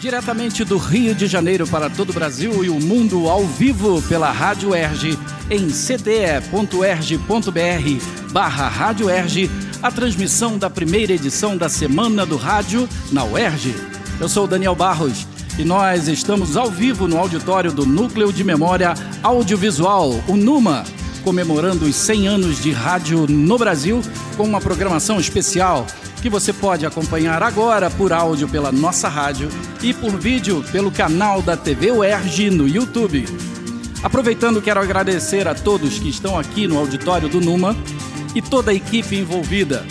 Diretamente do Rio de Janeiro para todo o Brasil e o mundo ao vivo pela Rádio Erge em cte.erge.br barra Rádio Erge, a transmissão da primeira edição da Semana do Rádio na UERJ. Eu sou Daniel Barros e nós estamos ao vivo no auditório do Núcleo de Memória Audiovisual, o NUMA, comemorando os 100 anos de rádio no Brasil com uma programação especial que você pode acompanhar agora por áudio pela nossa rádio e por vídeo pelo canal da TV UERJ no YouTube. Aproveitando, quero agradecer a todos que estão aqui no auditório do Numa e toda a equipe envolvida.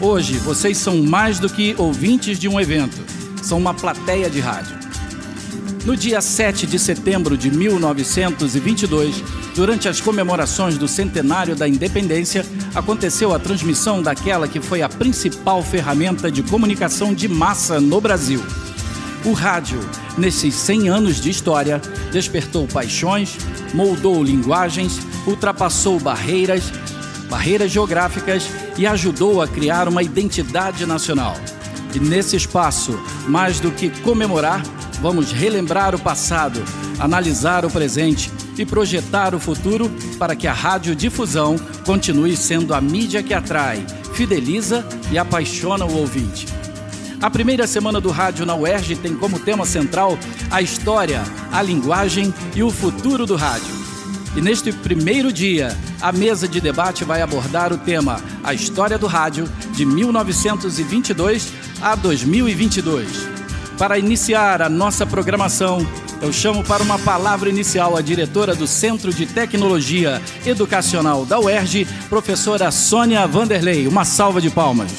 Hoje, vocês são mais do que ouvintes de um evento, são uma plateia de rádio. No dia 7 de setembro de 1922, durante as comemorações do centenário da independência, aconteceu a transmissão daquela que foi a principal ferramenta de comunicação de massa no Brasil. O rádio, nesses 100 anos de história, despertou paixões, moldou linguagens, ultrapassou barreiras, barreiras geográficas e ajudou a criar uma identidade nacional. E nesse espaço, mais do que comemorar, vamos relembrar o passado, analisar o presente e projetar o futuro para que a radiodifusão continue sendo a mídia que atrai, fideliza e apaixona o ouvinte. A primeira semana do rádio na UERJ tem como tema central a história, a linguagem e o futuro do rádio. E neste primeiro dia, a mesa de debate vai abordar o tema A História do Rádio de 1922 a 2022. Para iniciar a nossa programação, eu chamo para uma palavra inicial a diretora do Centro de Tecnologia Educacional da UERJ, professora Sônia Vanderlei. Uma salva de palmas.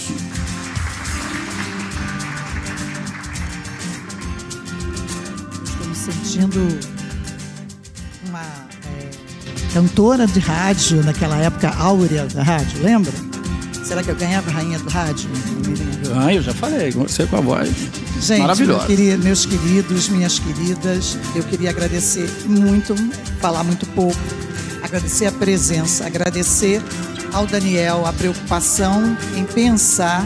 Estou me sentindo uma é, cantora de rádio naquela época áurea da rádio, lembra? Será que eu ganhava a rainha do rádio? Ah, eu já falei, você com a voz. Gente, Maravilhosa. meu meus queridos, minhas queridas, eu queria agradecer muito, falar muito pouco, agradecer a presença, agradecer ao Daniel a preocupação em pensar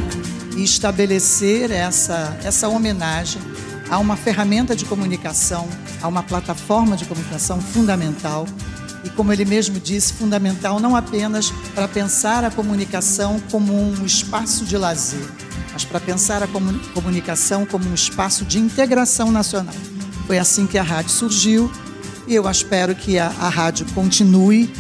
e estabelecer essa, essa homenagem a uma ferramenta de comunicação, a uma plataforma de comunicação fundamental e, como ele mesmo disse, fundamental não apenas para pensar a comunicação como um espaço de lazer, mas para pensar a comunicação como um espaço de integração nacional. Foi assim que a rádio surgiu e eu espero que a, a rádio continue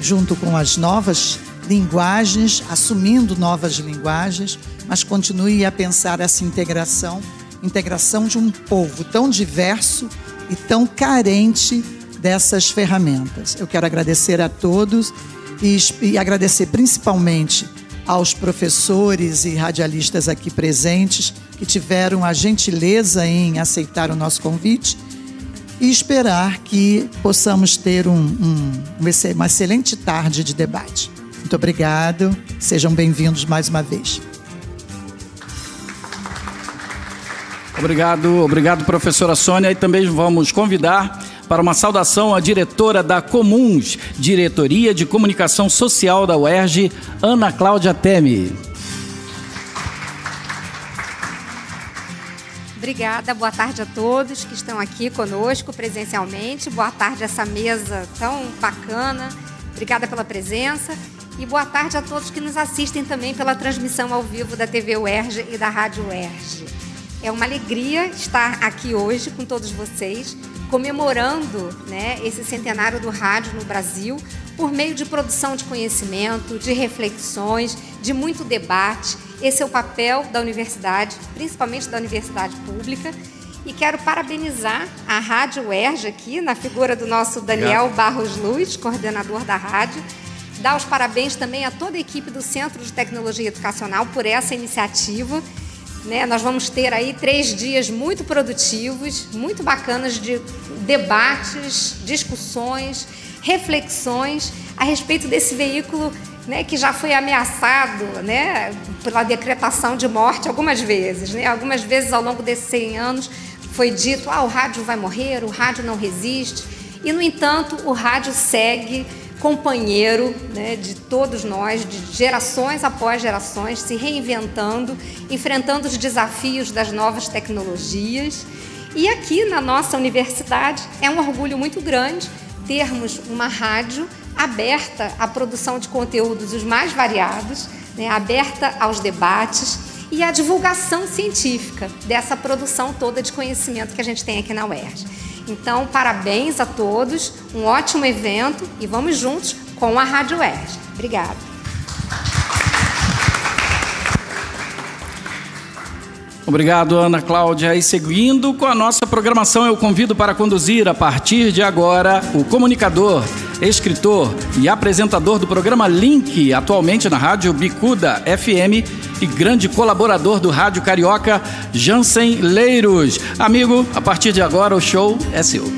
junto com as novas linguagens, assumindo novas linguagens, mas continue a pensar essa integração, integração de um povo tão diverso e tão carente dessas ferramentas. Eu quero agradecer a todos e, e agradecer principalmente aos professores e radialistas aqui presentes que tiveram a gentileza em aceitar o nosso convite e esperar que possamos ter um, um, uma excelente tarde de debate. Muito obrigado, sejam bem-vindos mais uma vez. Obrigado, obrigado, professora Sônia. E também vamos convidar para uma saudação à diretora da Comuns, Diretoria de Comunicação Social da UERJ, Ana Cláudia Temi. Obrigada, boa tarde a todos que estão aqui conosco presencialmente. Boa tarde a essa mesa tão bacana. Obrigada pela presença. E boa tarde a todos que nos assistem também pela transmissão ao vivo da TV UERJ e da Rádio UERJ. É uma alegria estar aqui hoje com todos vocês comemorando né, esse centenário do rádio no Brasil por meio de produção de conhecimento, de reflexões, de muito debate. Esse é o papel da universidade, principalmente da universidade pública. E quero parabenizar a Rádio UERJ aqui, na figura do nosso Daniel Barros Luz, coordenador da rádio. Dar os parabéns também a toda a equipe do Centro de Tecnologia Educacional por essa iniciativa né? Nós vamos ter aí três dias muito produtivos, muito bacanas de debates, discussões, reflexões a respeito desse veículo né, que já foi ameaçado né, pela decretação de morte algumas vezes. Né? Algumas vezes ao longo desses 100 anos foi dito: ah, o rádio vai morrer, o rádio não resiste. E, no entanto, o rádio segue companheiro né, de todos nós, de gerações após gerações, se reinventando, enfrentando os desafios das novas tecnologias E aqui na nossa universidade é um orgulho muito grande termos uma rádio aberta à produção de conteúdos os mais variados, né, aberta aos debates e à divulgação científica dessa produção toda de conhecimento que a gente tem aqui na UERJ. Então, parabéns a todos, um ótimo evento e vamos juntos com a Rádio UERJ. Obrigada. Obrigado, Ana Cláudia. E seguindo com a nossa programação, eu convido para conduzir a partir de agora o comunicador, escritor e apresentador do programa Link, atualmente na Rádio Bicuda FM e grande colaborador do Rádio Carioca, Jansen Leiros. Amigo, a partir de agora o show é seu.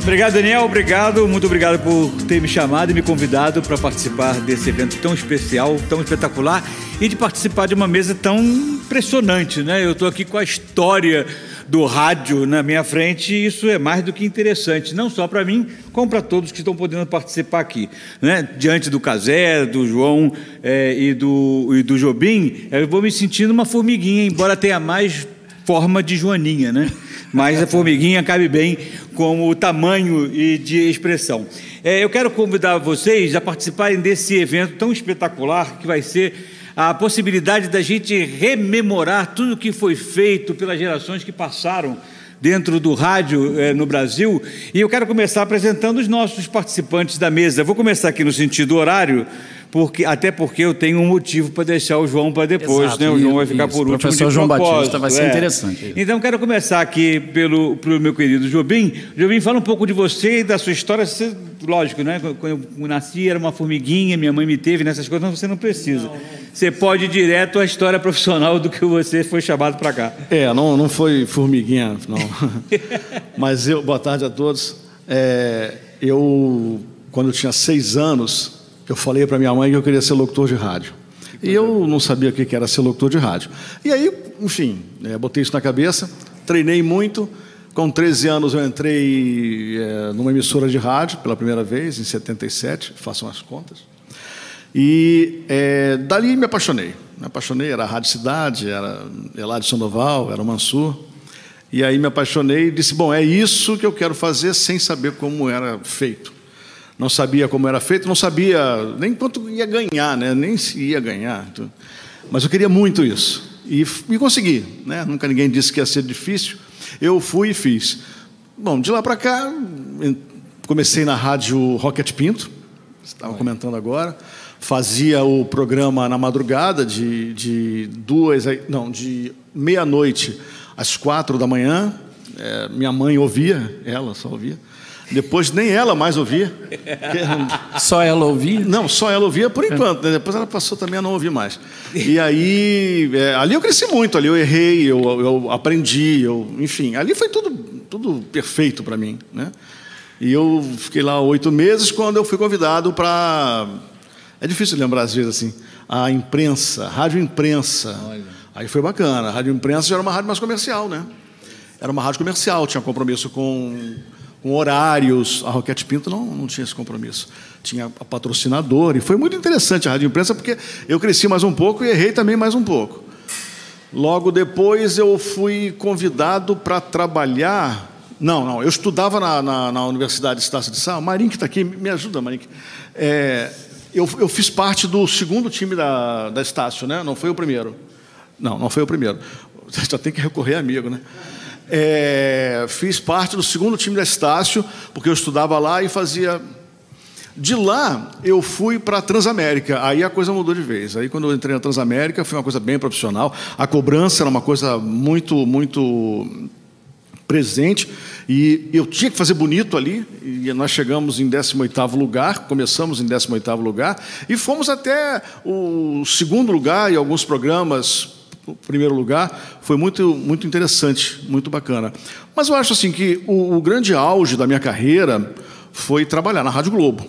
Obrigado, Daniel. Obrigado, muito obrigado por ter me chamado e me convidado para participar desse evento tão especial, tão espetacular e de participar de uma mesa tão impressionante, né? Eu estou aqui com a história do rádio na minha frente e isso é mais do que interessante, não só para mim, como para todos que estão podendo participar aqui. Né? Diante do Casé, do João é, e, do, e do Jobim, eu vou me sentindo uma formiguinha, embora tenha mais forma de joaninha, né? Mas a formiguinha cabe bem como tamanho e de expressão. É, eu quero convidar vocês a participarem desse evento tão espetacular que vai ser a possibilidade da gente rememorar tudo o que foi feito pelas gerações que passaram dentro do rádio eh, no Brasil. E eu quero começar apresentando os nossos participantes da mesa. vou começar aqui no sentido horário, porque, até porque eu tenho um motivo para deixar o João para depois, Exato, né? O João vai ficar por último. Professor João Batista vai ser é. interessante. Então quero começar aqui pelo, pelo meu querido Jobim. Jobim, fala um pouco de você e da sua história. Você, lógico, né? Quando eu nasci era uma formiguinha, minha mãe me teve nessas coisas, você não precisa. Não, não. Você pode ir direto à história profissional do que você foi chamado para cá. É, não, não foi formiguinha, não. Mas eu, boa tarde a todos. É, eu, quando eu tinha seis anos, eu falei para minha mãe que eu queria ser locutor de rádio. E eu não sabia o que era ser locutor de rádio. E aí, enfim, é, botei isso na cabeça, treinei muito. Com 13 anos eu entrei é, numa emissora de rádio pela primeira vez, em 77, façam as contas. E é, dali me apaixonei. Me apaixonei, era a Rádio Cidade, era Eladio Sandoval, era o Mansur. E aí me apaixonei e disse: bom, é isso que eu quero fazer sem saber como era feito não sabia como era feito, não sabia nem quanto ia ganhar, né? nem se ia ganhar. Mas eu queria muito isso. E, e consegui. Né? Nunca ninguém disse que ia ser difícil. Eu fui e fiz. Bom, de lá para cá, comecei na rádio Rocket Pinto, estava comentando agora. Fazia o programa na madrugada, de, de duas, não, de meia-noite às quatro da manhã. É, minha mãe ouvia, ela só ouvia. Depois nem ela mais ouvia. Só ela ouvia? Não, só ela ouvia por enquanto. Né? Depois ela passou também a não ouvir mais. E aí, é, ali eu cresci muito, ali eu errei, eu, eu aprendi, eu, enfim, ali foi tudo, tudo perfeito para mim. Né? E eu fiquei lá oito meses quando eu fui convidado para. É difícil lembrar às vezes assim, a imprensa, a rádio imprensa. Olha. Aí foi bacana. A rádio imprensa já era uma rádio mais comercial, né? Era uma rádio comercial, tinha compromisso com com horários. A Roquete Pinto não, não tinha esse compromisso. Tinha a patrocinador. E foi muito interessante a Rádio Imprensa, porque eu cresci mais um pouco e errei também mais um pouco. Logo depois eu fui convidado para trabalhar. Não, não, eu estudava na, na, na Universidade de Estácio de Sá. Que está aqui, me ajuda, Marinho. É, eu, eu fiz parte do segundo time da, da Estácio, né? Não foi o primeiro. Não, não foi o primeiro. Já tem que recorrer amigo, né? É, fiz parte do segundo time da Estácio, porque eu estudava lá e fazia. De lá, eu fui para a Transamérica. Aí a coisa mudou de vez. Aí, quando eu entrei na Transamérica, foi uma coisa bem profissional. A cobrança era uma coisa muito, muito presente. E eu tinha que fazer bonito ali. E nós chegamos em 18º lugar, começamos em 18º lugar. E fomos até o segundo lugar em alguns programas primeiro lugar, foi muito, muito interessante, muito bacana. Mas eu acho assim que o, o grande auge da minha carreira foi trabalhar na Rádio Globo.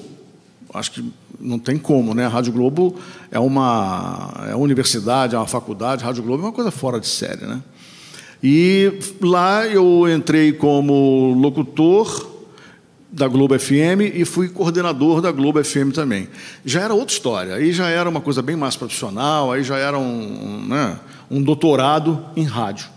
Acho que não tem como, né? A Rádio Globo é uma, é uma universidade, é uma faculdade, a Rádio Globo é uma coisa fora de série, né? E lá eu entrei como locutor da Globo FM e fui coordenador da Globo FM também. Já era outra história, aí já era uma coisa bem mais profissional, aí já era um, né, um doutorado em rádio.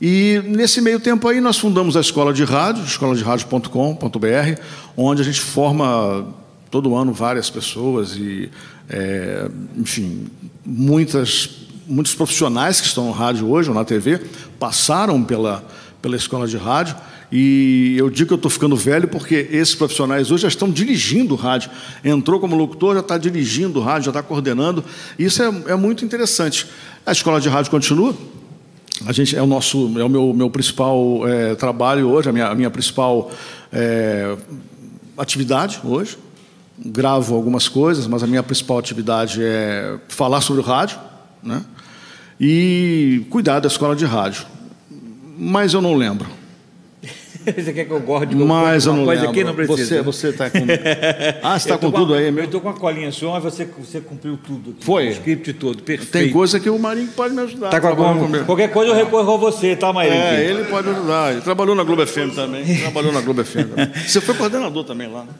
E nesse meio tempo aí nós fundamos a escola de rádio, escoladeradio.com.br, onde a gente forma todo ano várias pessoas e, é, enfim, muitas, muitos profissionais que estão no rádio hoje ou na TV passaram pela, pela escola de rádio. E eu digo que eu estou ficando velho porque esses profissionais hoje já estão dirigindo o rádio. Entrou como locutor, já está dirigindo o rádio, já está coordenando. Isso é, é muito interessante. A escola de rádio continua, a gente é o nosso é o meu, meu principal é, trabalho hoje a minha, a minha principal é, atividade hoje gravo algumas coisas mas a minha principal atividade é falar sobre o rádio né e cuidar da escola de rádio mas eu não lembro Você quer que eu gorde Mas eu não coisa lembro. aqui? Não precisa. Você está com. Ah, você está Eu tô com tudo a- aí Eu mesmo? estou com a colinha sua, mas você, você cumpriu tudo. aqui. Foi? O script todo, perfeito. Tem coisa que o Marinho pode me ajudar. Tá com alguma... Qualquer coisa eu recorro a você, tá, Maíra? É, ele pode ajudar. Ele trabalhou na Globo FM também. Trabalhou na Globo FM também. Você foi coordenador também lá, né?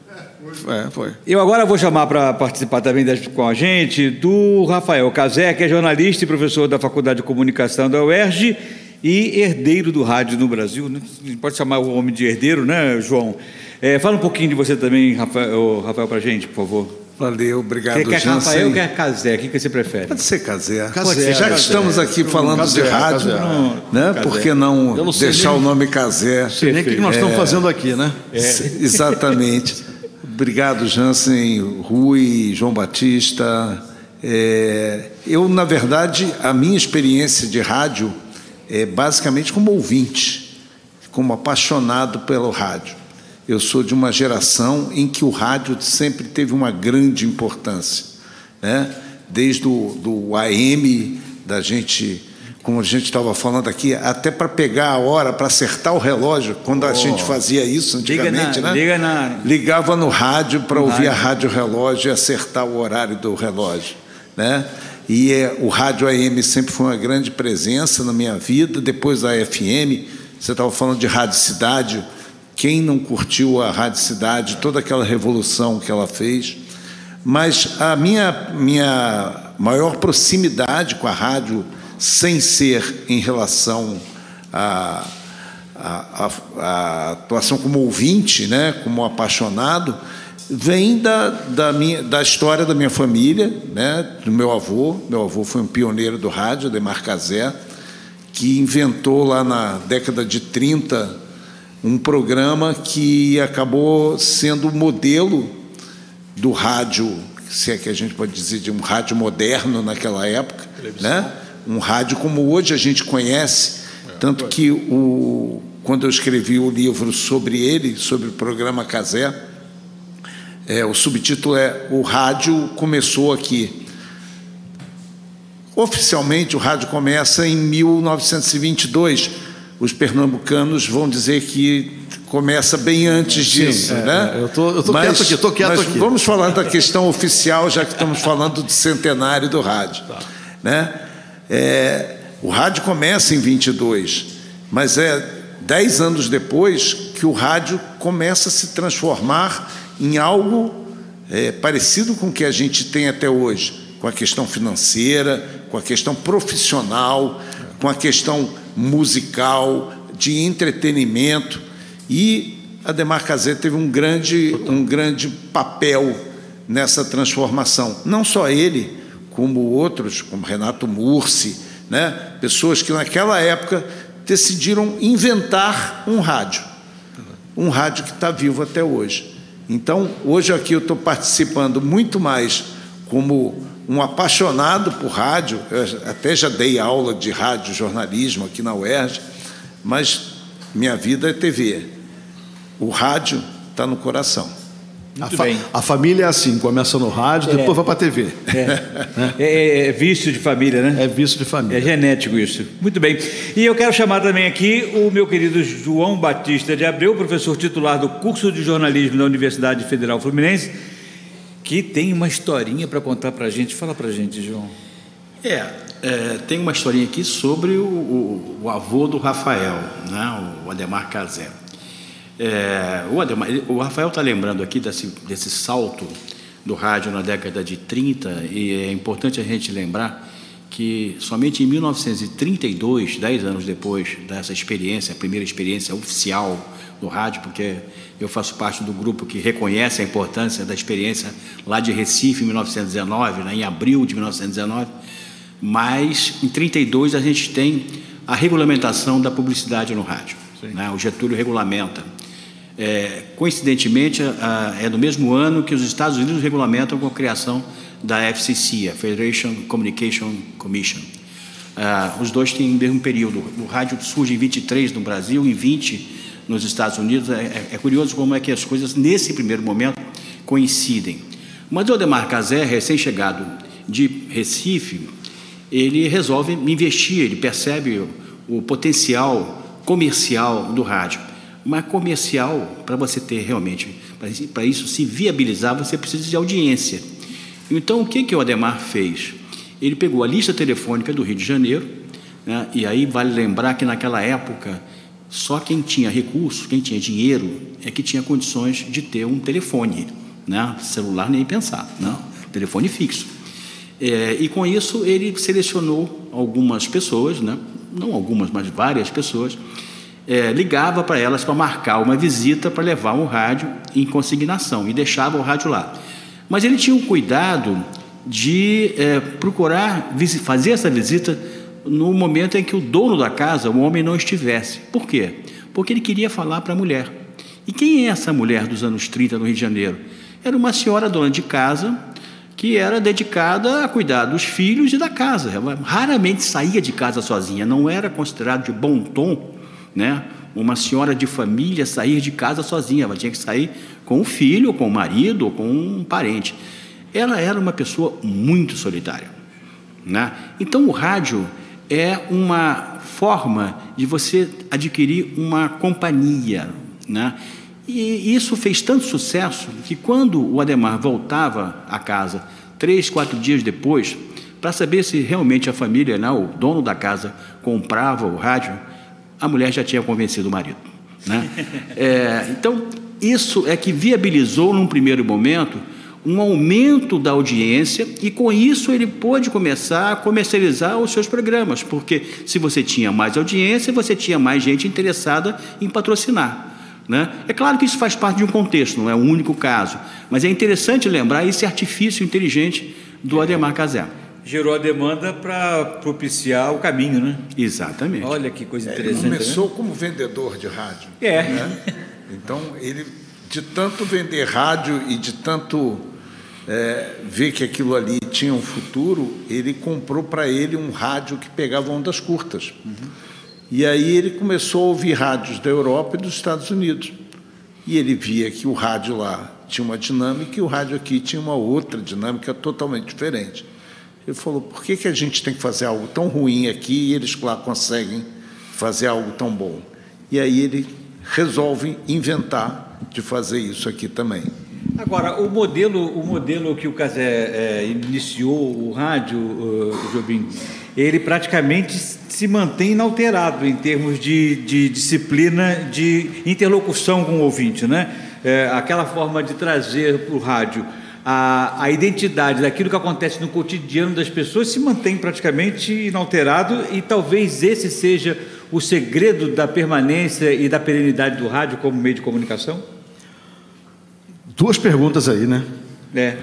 É, foi. Eu agora vou chamar para participar também das- com a gente do Rafael Cazé, que é jornalista e professor da Faculdade de Comunicação da UERJ e herdeiro do rádio no Brasil. né? Pode chamar o homem de herdeiro, né, João? É, fala um pouquinho de você também, Rafael, Rafael para a gente, por favor. Valeu, obrigado, Quer, quer Jansen. Rafael ou quer Cazé? O que que você prefere? Pode ser Cazé. Cazé, Já que Cazé. estamos aqui falando Cazé, de rádio, Cazé. né? Por que não, deixar nem- o nome Cazé? Sei nem o que nós estamos fazendo aqui, né? S- Exatamente. Obrigado, Jansen, Rui, João Batista. É, eu, na verdade, a minha experiência de rádio é basicamente como ouvinte, como apaixonado pelo rádio. Eu sou de uma geração em que o rádio sempre teve uma grande importância, né? Desde o do AM, da gente, como a gente estava falando aqui, até para pegar a hora, para acertar o relógio, quando a gente fazia isso antigamente, na- né? liga na- Ligava no rádio para ouvir a rádio. rádio relógio e acertar o horário do relógio, né? E é, o rádio AM sempre foi uma grande presença na minha vida. Depois da FM, você estava falando de rádio cidade. Quem não curtiu a rádio cidade, toda aquela revolução que ela fez? Mas a minha minha maior proximidade com a rádio, sem ser em relação a- a atuação como ouvinte, né, como apaixonado, vem da, da, minha, da história da minha família, né, do meu avô. Meu avô foi um pioneiro do rádio, Ademar Cazé, que inventou lá na década de 30 um programa que acabou sendo o modelo do rádio, se é que a gente pode dizer de um rádio moderno naquela época, né? Um rádio como hoje a gente conhece, tanto que o quando eu escrevi o livro sobre ele, sobre o programa Casé, é, o subtítulo é O Rádio Começou Aqui. Oficialmente, o rádio começa em 1922. Os pernambucanos vão dizer que começa bem antes disso, é, né? é, eu tô- eu tô quieto aqui, tô quieto mas aqui. Vamos falar da questão oficial, já que estamos falando do centenário do rádio, Tá. né? É, o rádio começa em 22, mas é dez anos depois que o rádio começa a se transformar em algo é, parecido com o que a gente tem até hoje, com a questão financeira, com a questão profissional, com a questão musical, de entretenimento. E Ademar Cazé teve um grande, um grande papel nessa transformação. Não só ele, como outros, como Renato Mursi, né? pessoas que naquela época decidiram inventar um rádio. Um rádio que está vivo até hoje. Então, hoje aqui eu estou participando muito mais como um apaixonado por rádio, eu até já dei aula de rádio jornalismo aqui na UERJ, mas minha vida é TV. O rádio está no coração. A, Muito fa- bem. a família é assim, começa no rádio, depois vai para a TV. É, é- é vício de família, né? É vício de É família. genético isso. Muito bem. E eu quero chamar também aqui o meu querido João Batista de Abreu, professor titular do curso de jornalismo da Universidade Federal Fluminense, que tem uma historinha para contar para a gente. Fala para a gente, João. É, é, tem uma historinha aqui sobre o, o- o avô do Rafael, né, o Ademar Cazé. É, o, Ademar, o Rafael está lembrando aqui desse, desse salto do rádio na década de 30, e é importante a gente lembrar que somente em 1932, dez anos depois dessa experiência, a primeira experiência oficial do rádio, porque eu faço parte do grupo que reconhece a importância da experiência lá de Recife em 1919, né, em abril de 1919, mas em 32 a gente tem a regulamentação da publicidade no rádio. Né, o Getúlio regulamenta. É, coincidentemente, é no mesmo ano que os Estados Unidos regulamentam com a criação da FCC, a Federation Communication Commission. Uh, os dois têm o mesmo período. O rádio surge em 23 no Brasil, em 20 nos Estados Unidos. É, é, é, curioso como é que as coisas, nesse primeiro momento, coincidem. Mas o Ademar Cazé, recém-chegado de Recife, ele resolve investir, ele percebe o, o potencial comercial do rádio. Mas comercial, para você ter realmente, para isso se viabilizar, você precisa de audiência. Então, o que, que o Ademar fez? Ele pegou a lista telefônica do Rio de Janeiro, né, e aí vale lembrar que naquela época só quem tinha recursos, quem tinha dinheiro, é que tinha condições de ter um telefone, né, celular nem pensar, não, telefone fixo. É, e com isso ele selecionou algumas pessoas, né, não algumas, mas várias pessoas, é, ligava para elas para marcar uma visita para levar um rádio em consignação e deixava o rádio lá. Mas ele tinha o cuidado de é, procurar fazer essa visita no momento em que o dono da casa, o homem, não estivesse. Por quê? Porque ele queria falar para a mulher. E quem é essa mulher dos anos 30 no Rio de Janeiro? Era uma senhora dona de casa que era dedicada a cuidar dos filhos e da casa. Ela raramente saía de casa sozinha, não era considerado de bom tom, né? Uma senhora de família sair de casa sozinha, ela tinha que sair com o filho, com o marido, ou com um parente. Ela era uma pessoa muito solitária. Né? Então, o rádio é uma forma de você adquirir uma companhia. Né? E isso fez tanto sucesso que, quando o Ademar voltava a casa, três, quatro dias depois, para saber se realmente a família, né, o dono da casa, comprava o rádio, a mulher já tinha convencido o marido. Né? É, então, isso é que viabilizou, num primeiro momento, um aumento da audiência e, com isso, ele pôde começar a comercializar os seus programas, porque se você tinha mais audiência, você tinha mais gente interessada em patrocinar. Né? É claro que isso faz parte de um contexto, não é o único caso, mas é interessante lembrar esse artifício inteligente do Ademar Casé. Gerou a demanda para propiciar o caminho, né? Exatamente. Olha que coisa interessante. Ele começou né? como vendedor de rádio. É. Né? Então, ele, de tanto vender rádio e de tanto é, ver que aquilo ali tinha um futuro, ele comprou para ele um rádio que pegava ondas curtas. Uhum. E aí ele começou a ouvir rádios da Europa e dos Estados Unidos. E ele via que o rádio lá tinha uma dinâmica e o rádio aqui tinha uma outra dinâmica totalmente diferente. Ele falou: por que, que a gente tem que fazer algo tão ruim aqui e eles lá conseguem fazer algo tão bom? E aí ele resolve inventar de fazer isso aqui também. Agora, o modelo, o modelo que o Casé é, iniciou, o rádio, uh, Jobim, ele praticamente se mantém inalterado em termos de, de disciplina, de interlocução com o ouvinte, né? É, aquela forma de trazer para o rádio a, a identidade daquilo que acontece no cotidiano das pessoas se mantém praticamente inalterado e talvez esse seja o segredo da permanência e da perenidade do rádio como meio de comunicação? Duas perguntas aí, né? É.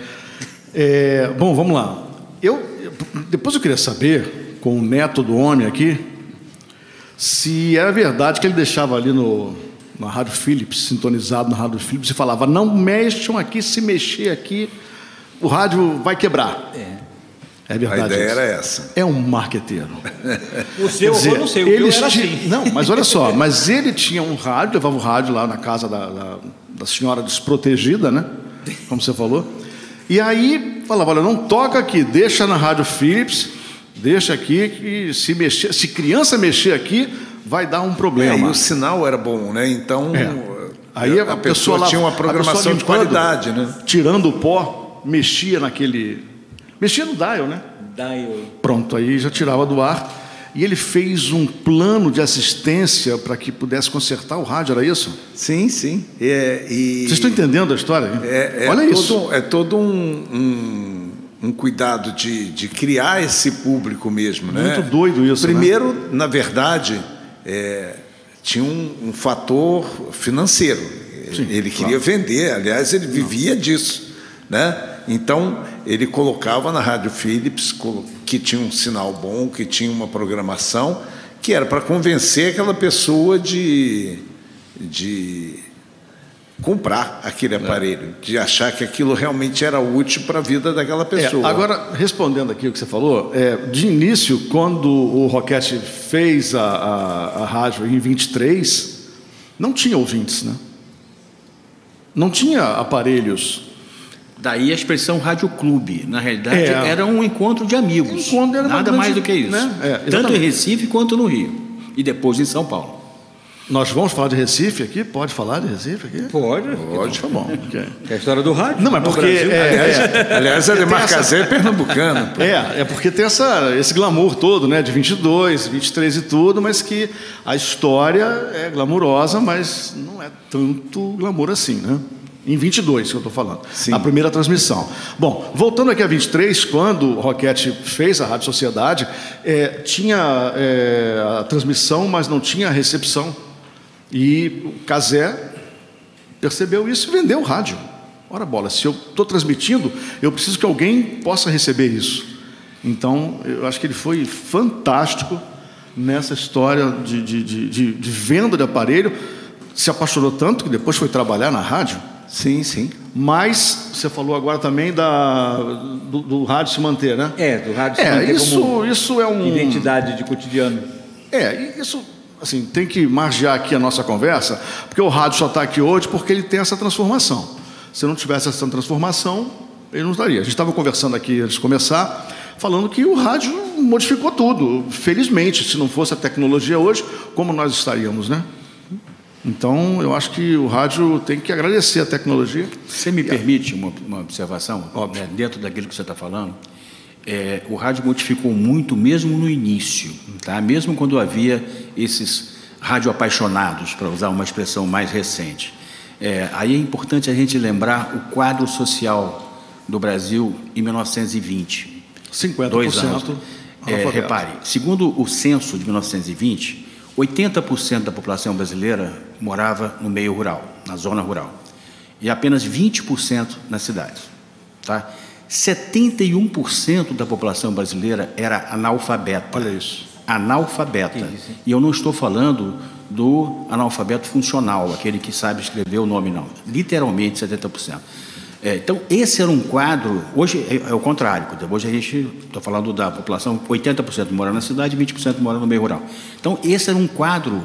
é bom, vamos lá. Eu, depois eu queria saber, com o neto do homem aqui, se era verdade que ele deixava ali no, na Rádio Philips, sintonizado na Rádio Philips, e falava: não mexam aqui, se mexer aqui, o rádio vai quebrar. É. É verdade. A ideia isso. era essa. É um marqueteiro. o seu dizer, eu não sei, o ele era assim. Não, mas olha só, mas ele tinha um rádio, levava o rádio lá na casa da, da, da senhora desprotegida, né? Como você falou. E aí falava, olha, não toca aqui, deixa na rádio Philips, deixa aqui que se mexer, se criança mexer aqui, vai dar um problema. É, e o sinal era bom, né? Então, é. aí a, a, pessoa, pessoa tinha uma programação de qualidade, né? Tirando o pó, mexia naquele Mexia no dial, né? Dial. Pronto, aí já tirava do ar. E ele fez um plano de assistência para que pudesse consertar o rádio, era isso? Sim, sim. É, e... Vocês estão entendendo a história? É, é Olha todo, isso. É todo um, um, um cuidado de, de criar esse público mesmo. Né? Muito doido isso, né? Primeiro, na verdade, é, tinha um, um fator financeiro. Sim, ele queria vender, aliás, ele vivia disso. Né? Então, ele colocava na Rádio Philips, que tinha um sinal bom, que tinha uma programação, que era para convencer aquela pessoa de, de comprar aquele aparelho, de achar que aquilo realmente era útil para a vida daquela É, pessoa. agora, respondendo aqui o que você falou, é, de início, quando o Roquete fez a, a, a rádio em 23, não tinha ouvintes, né? Não tinha aparelhos. Daí a expressão Rádio Clube. Na realidade, É. era um encontro de amigos. Encontro Nada grande- mais do que isso. né? É, Tanto em Recife quanto no Rio. E depois em São Paulo. Nós vamos falar de Recife aqui? Pode falar de Recife aqui? Pode. Pode, tá bom. É a história do rádio. Não, mas porque. Brasil. é, é, Aliás, a Demarcazé é pernambucana. pô. É, é porque tem essa, esse glamour todo, né? De 22, 23 e tudo, mas que a história é glamurosa, mas não é tanto glamour assim, né? Em 22, que eu estou falando. Sim. A primeira transmissão. Bom, voltando aqui a 23, quando o Roquete fez a Rádio Sociedade, é, tinha é, a transmissão, mas não tinha a recepção. E o Casé percebeu isso e vendeu o rádio. Ora bola, se eu estou transmitindo, eu preciso que alguém possa receber isso. Então, eu acho que ele foi fantástico nessa história de, de, de, de- venda de aparelho. Se apaixonou tanto que depois foi trabalhar na rádio. Sim, sim. Mas você falou agora também da, do, do rádio se manter, né? É, do rádio se É, manter isso, como isso é um. identidade de cotidiano. É, isso assim, tem que margear aqui a nossa conversa, porque o rádio só está aqui hoje porque ele tem essa transformação. Se não tivesse essa transformação, ele não estaria. A gente estava conversando aqui antes de começar, falando que o rádio modificou tudo. Felizmente, se não fosse a tecnologia hoje, como nós estaríamos, né? Então, eu acho que o rádio tem que agradecer a tecnologia. Você me permite uma, uma observação? Né, dentro daquilo que você está falando, é, o rádio modificou muito mesmo no início, tá? mesmo quando havia esses radioapaixonados, para usar uma expressão mais recente. É, aí é importante a gente lembrar o quadro social do Brasil em 1920. 50% Dois anos. É, repare, segundo o censo de 1920, 80% da população brasileira morava no meio rural, na zona rural, e apenas 20% nas cidades. Tá? 71% da população brasileira era analfabeta. Olha isso. Analfabeta. E eu não estou falando do analfabeto funcional, aquele que sabe escrever o nome, não. Literalmente 70%. É, então, esse era um quadro. Hoje é, é o contrário. Hoje a gente está falando da população, 80% mora na cidade e 20% mora no meio rural. Então, esse era um quadro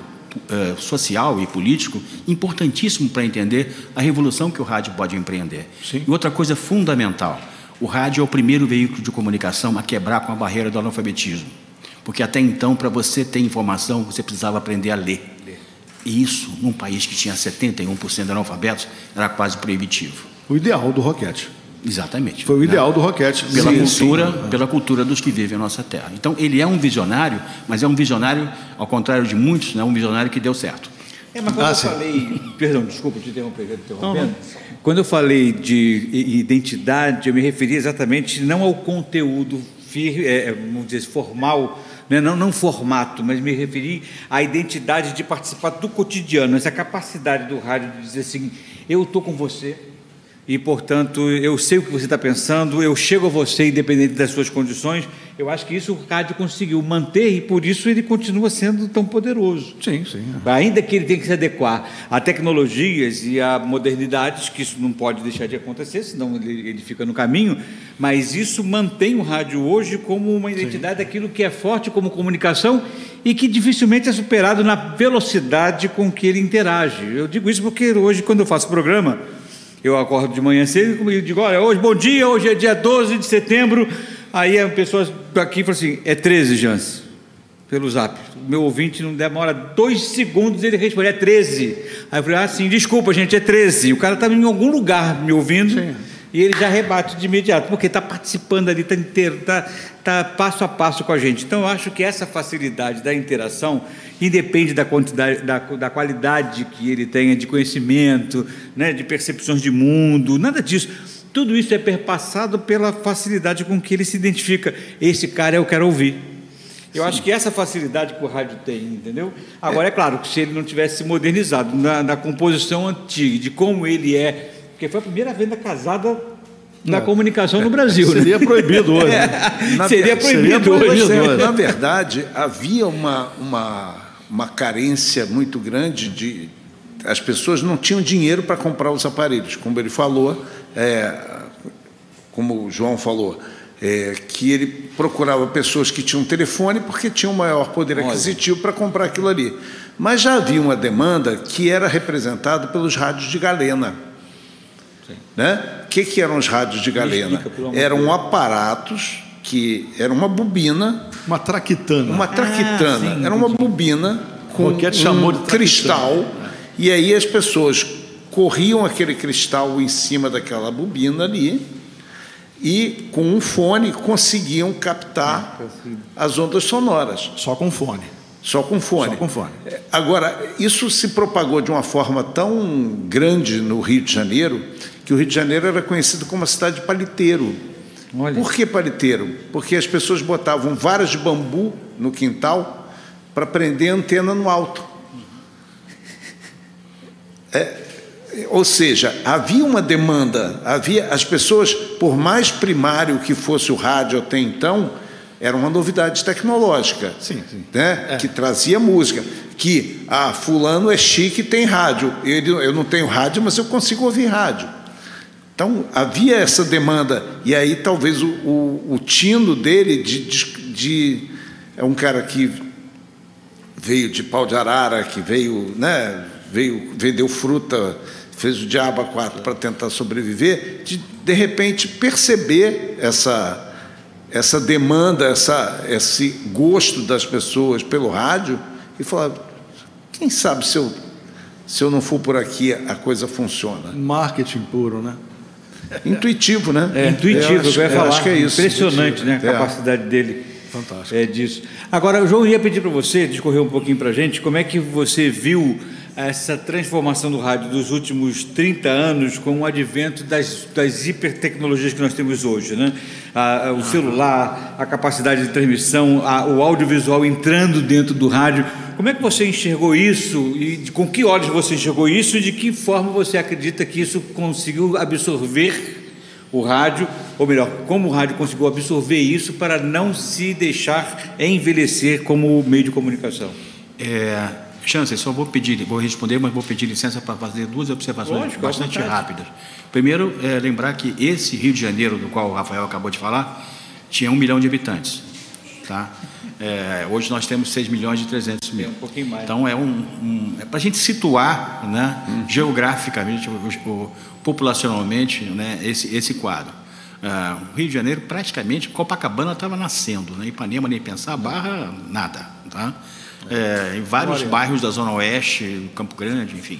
eh, social e político importantíssimo para entender a revolução que o rádio pode empreender. E outra coisa fundamental: o rádio é o primeiro veículo de comunicação a quebrar com a barreira do analfabetismo. Porque até então, para você ter informação, você precisava aprender a ler. E isso, num país que tinha 71% de analfabetos, era quase proibitivo. O ideal do Roquete. Exatamente. Foi o Né? ideal do Roquete. pela Sim, cultura, sim. pela cultura dos que vivem a nossa terra. Então ele é um visionário, mas é um visionário, ao contrário de muitos, não é um visionário que deu certo. É, mas quando Ah, eu sim. falei. Perdão, desculpa te interromper, interrompendo. Quando eu falei de identidade, eu me referi exatamente não ao conteúdo é, é, vamos dizer, formal, né, não, não formato, mas me referi à identidade de participar do cotidiano, essa capacidade do rádio de dizer assim: eu estou com você. E, portanto, eu sei o que você está pensando, eu chego a você independente das suas condições. Eu acho que isso o rádio conseguiu manter e, por isso, ele continua sendo tão poderoso. Sim, sim. Ainda que ele tenha que se adequar a tecnologias e a modernidades, que isso não pode deixar de acontecer, senão ele, ele fica no caminho, mas isso mantém o rádio hoje como uma identidade daquilo que é forte como comunicação e que dificilmente é superado na velocidade com que ele interage. Eu digo isso porque hoje, quando eu faço programa, eu acordo de manhã cedo e digo, olha, hoje, bom dia, hoje é dia 12 de setembro, aí a pessoa aqui fala assim, é 13, Jans pelo zap. O meu ouvinte não demora dois segundos ele responde, é 13. Aí eu falei, ah, sim, desculpa, gente, é 13. O cara estava em algum lugar me ouvindo e ele já rebate de imediato, porque está participando ali, está inteiro, está tá passo a passo com a gente. Então eu acho que essa facilidade da interação independe da quantidade, da, da qualidade que ele tenha de conhecimento, né, de percepções de mundo, nada disso. Tudo isso é perpassado pela facilidade com que ele se identifica. Esse cara eu quero ouvir. Eu Sim. acho que essa facilidade que o rádio tem, entendeu? Agora, é, é claro que se ele não tivesse se modernizado na, na, composição antiga, de como ele é, porque foi a primeira venda casada na comunicação no Brasil. Né? Seria né? proibido hoje. Né? seria proibido, seria proibido hoje. hoje. Na verdade, havia uma, uma, uma carência muito grande de. As pessoas não tinham dinheiro para comprar os aparelhos, como ele falou, é, como o João falou é, que ele procurava pessoas que tinham telefone porque tinham maior poder aquisitivo para comprar aquilo ali. Mas já havia uma demanda que era representada pelos rádios de galena. Né? O que, que eram os rádios de galena? Eram aparatos que era uma bobina. Uma traquitana. Uma traquitana. Ah, sim, era uma bobina com um chamou de cristal. E aí as pessoas corriam aquele cristal em cima daquela bobina ali e com um fone conseguiam captar as ondas sonoras. Só com fone. Só com fone. Só com fone. É, agora, isso se propagou de uma forma tão grande no Rio de Janeiro que o Rio de Janeiro era conhecido como uma cidade de paliteiro. Olha. Por que paliteiro? Porque as pessoas botavam varas de bambu no quintal para prender a antena no alto. É, ou seja, havia uma demanda, havia as pessoas, por mais primário que fosse o rádio até então, era uma novidade tecnológica, sim, sim. Né? É. que trazia música. Que, ah, fulano é chique tem rádio. Eu, eu não tenho rádio, mas eu consigo ouvir rádio. Então, havia essa demanda. E aí, talvez, o, o, o tino dele de, de, de, É um cara que veio de pau de arara, que veio, né, veio, vendeu fruta fez o diabo a quatro para tentar sobreviver, de de repente perceber essa essa demanda, essa esse gosto das pessoas pelo rádio e falar, quem sabe se eu se eu não for por aqui a coisa funciona. Marketing puro, né? Intuitivo, né? É, intuitivo, eu, acho, eu ia falar. Acho que é isso. Impressionante, né? A é. capacidade dele. Fantástico. É disso. Agora, João ia pedir para você discorrer um pouquinho para a gente como é que você viu essa transformação do rádio dos últimos 30 anos com o advento das, das hipertecnologias que nós temos hoje, né? O celular, a capacidade de transmissão, o audiovisual entrando dentro do rádio. Como é que você enxergou isso e de, com que olhos você enxergou isso e de que forma você acredita que isso conseguiu absorver o rádio, ou melhor, como o rádio conseguiu absorver isso para não se deixar envelhecer como meio de comunicação? É, Chance, só vou pedir, vou responder, mas vou pedir licença para fazer duas observações Lógico, bastante rápidas. Primeiro, é, lembrar que esse Rio de Janeiro, do qual o Rafael acabou de falar, tinha um milhão de habitantes. Tá? É, hoje nós temos 6 milhões e 300 mil. É um pouquinho mais. Então, é, um, um é para a gente situar né, hum. geograficamente, o, o, populacionalmente, né, esse, esse quadro. Uh, o Rio de Janeiro, praticamente, Copacabana estava nascendo, né? Ipanema nem pensar, Barra, nada. Tá? É, em vários Glória. bairros da Zona Oeste, Campo Grande, enfim.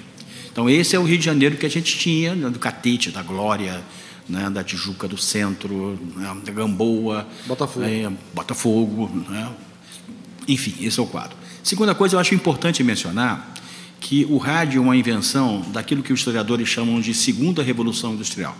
Então, esse é o Rio de Janeiro que a gente tinha, né, do Catete, da Glória, né, da Tijuca do Centro, né, da Gamboa, Botafogo. É, Botafogo né? Enfim, esse é o quadro. Segunda coisa, eu acho importante mencionar que o rádio é uma invenção daquilo que os historiadores chamam de segunda revolução industrial,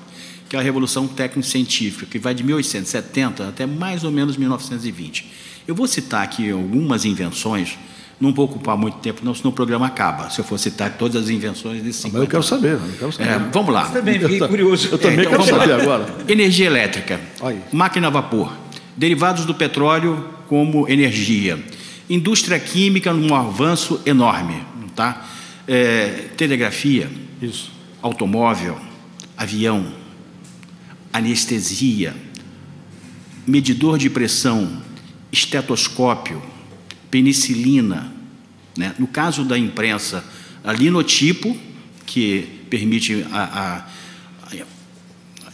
que é a revolução técnico-científica, que vai de 1870 até mais ou menos 1920. Eu vou citar aqui algumas invenções não vou ocupar muito tempo, não, senão o programa acaba. Se eu for citar todas as invenções desse Mas eu quero saber, eu quero saber. É, vamos lá. também fiquei curioso. Eu também é, então, quero saber lá. agora. Energia elétrica, Aí. máquina a vapor, derivados do petróleo como energia, indústria química num avanço enorme, tá? É, telegrafia, Isso. automóvel, avião, anestesia, medidor de pressão, estetoscópio, penicilina. Né? No caso da imprensa, a linotipo, que permite a, a,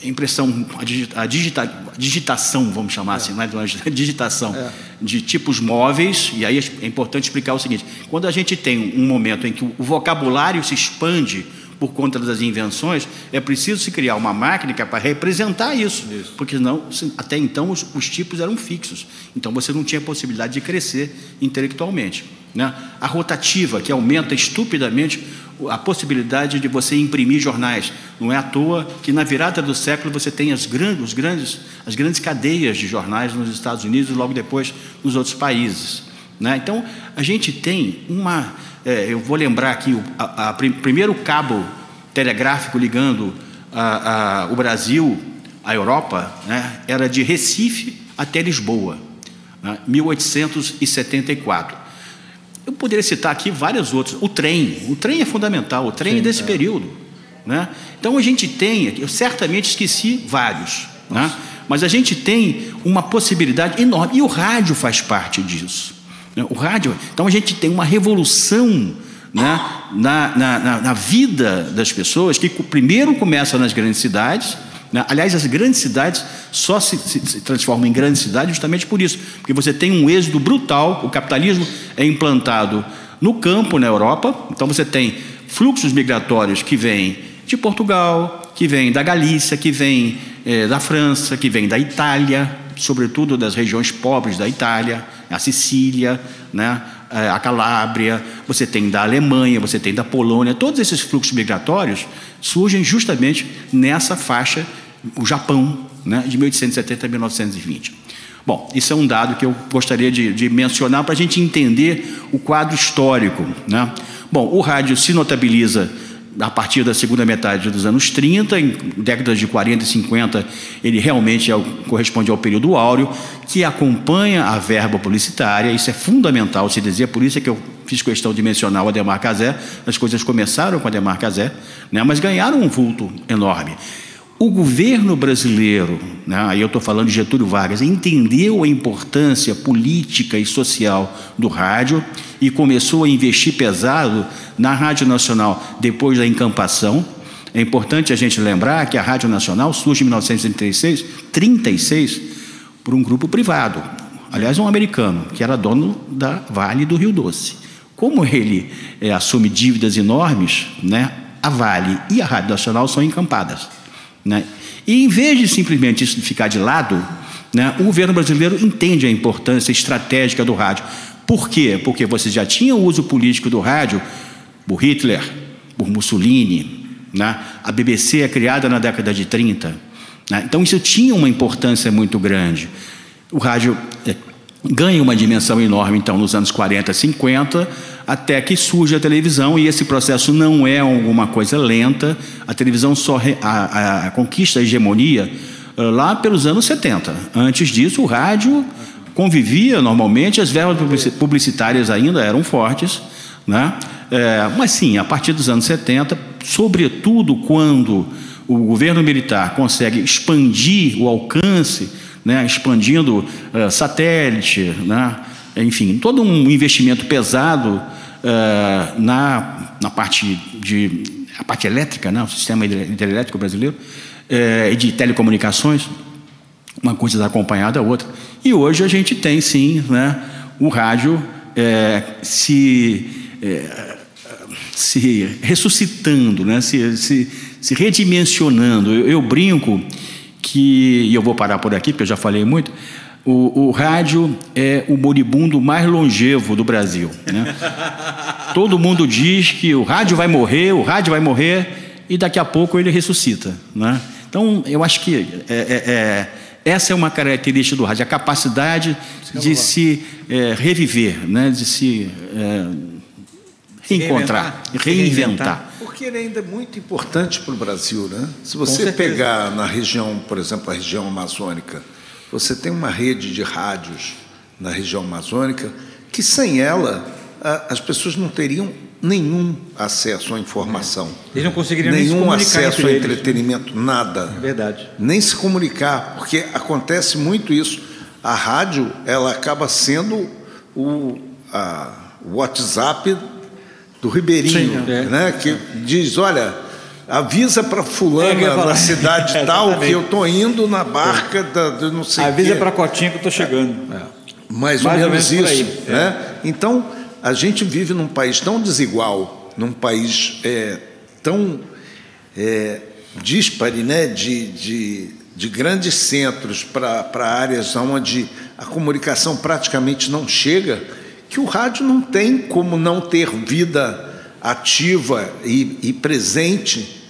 a impressão, a, digita, a, digita, a, digitação, vamos chamar é. assim, é a digitação é. de tipos móveis, e aí é importante explicar o seguinte: quando a gente tem um momento em que o vocabulário se expande por conta das invenções, é preciso se criar uma máquina para representar isso, isso. porque não, até então os, os, tipos eram fixos, então você não tinha possibilidade de crescer intelectualmente. Né? A rotativa, que aumenta estupidamente a possibilidade de você imprimir jornais. Não é à toa que na virada do século você tem as grandes, os grandes, as grandes cadeias de jornais nos Estados Unidos e logo depois nos outros países. Né? Então, a gente tem uma. É, eu vou lembrar aqui, o a, a, primeiro cabo telegráfico ligando a, o Brasil à Europa né, era de Recife até Lisboa, né, 1874. Eu poderia citar aqui vários outros. O trem, o trem é fundamental, o trem Sim, é desse é. período. Né? Então a gente tem, eu certamente esqueci vários, né? mas a gente tem uma possibilidade enorme, e o rádio faz parte disso. Né? O rádio, então a gente tem uma revolução né? na, na, na, na vida das pessoas que primeiro começa nas grandes cidades, né? Aliás, as grandes cidades só se, se, se, transformam em grandes cidades justamente por isso, porque você tem um êxodo brutal, o capitalismo é implantado no campo na Europa, então você tem fluxos migratórios que vêm de Portugal, que vêm da Galícia, que vêm eh, da França, que vêm da Itália, sobretudo das regiões pobres da Itália, a Sicília, né? Eh, a Calábria, você tem da Alemanha, você tem da Polônia, todos esses fluxos migratórios surgem justamente nessa faixa o Japão, né, de 1870 a 1920. Bom, isso é um dado que eu gostaria de, de mencionar para a gente entender o quadro histórico. Né? Bom, o rádio se notabiliza a partir da segunda metade dos anos 30, em décadas de 40 e 50, ele realmente é, corresponde ao período áureo, que acompanha a verba publicitária, isso é fundamental se dizer, por isso é que eu fiz questão de mencionar o Ademar Cazé, as coisas começaram com o Ademar Cazé, né, mas ganharam um vulto enorme. O governo brasileiro, né, aí eu estou falando de Getúlio Vargas, entendeu a importância política e social do rádio e começou a investir pesado na Rádio Nacional depois da encampação. É importante a gente lembrar que a Rádio Nacional surge em 1936, 36, por um grupo privado, aliás, um americano, que era dono da Vale do Rio Doce. Como ele é, assume dívidas enormes, né, a Vale e a Rádio Nacional são encampadas. Né? E em vez de simplesmente isso ficar de lado, né, o governo brasileiro entende a importância estratégica do rádio. Por quê? Porque você já tinha o uso político do rádio por Hitler, por Mussolini, né? a BBC é criada na década de 30. Né? Então isso tinha uma importância muito grande. O rádio é, ganha uma dimensão enorme, então, nos anos 40, 50, até que surge a televisão, e esse processo não é alguma coisa lenta, a televisão só re, a, a, conquista a hegemonia uh, lá pelos anos 70. Antes disso, o rádio convivia normalmente, as verbas publicitárias ainda eram fortes, né? É, mas sim, a partir dos anos 70, sobretudo quando o governo militar consegue expandir o alcance né, expandindo uh, satélite, né, enfim, todo um investimento pesado uh, na, na parte de a parte elétrica, né, o sistema hidrelétrico brasileiro uh, e de telecomunicações, uma coisa acompanhada a outra. E hoje a gente tem sim, né, o rádio se se ressuscitando, né, se, se, se redimensionando. Eu, eu brinco que, e eu vou parar por aqui, porque eu já falei muito, o, o rádio é o moribundo mais longevo do Brasil. Né? Todo mundo diz que o rádio vai morrer, o rádio vai morrer, e daqui a pouco ele ressuscita. Né? Então, eu acho que é, é, é, essa é uma característica do rádio, a capacidade de se é, reviver, né? de se é, reencontrar, reinventar. reinventar porque ele ainda é muito importante para o Brasil, né? Se você pegar na região, por exemplo, a região amazônica, você tem uma rede de rádios na região amazônica que sem ela as pessoas não teriam nenhum acesso à informação. É. Eles não conseguiriam nenhum nem acesso ao entretenimento, nada. É verdade. Nem se comunicar, porque acontece muito isso. A rádio ela acaba sendo o a, o WhatsApp do Ribeirinho, Sim, é. né? que diz, olha, avisa para fulano é na cidade é, tal que eu estou indo na barca da, do não sei Avisa para Cotinha que eu estou chegando. É. Mais, Mais, ou menos, menos isso. É. Né? Então, a gente vive num país tão desigual, num país é, tão é, dispare né? de, de, de grandes centros para áreas onde a comunicação praticamente não chega que o rádio não tem como não ter vida ativa e, e presente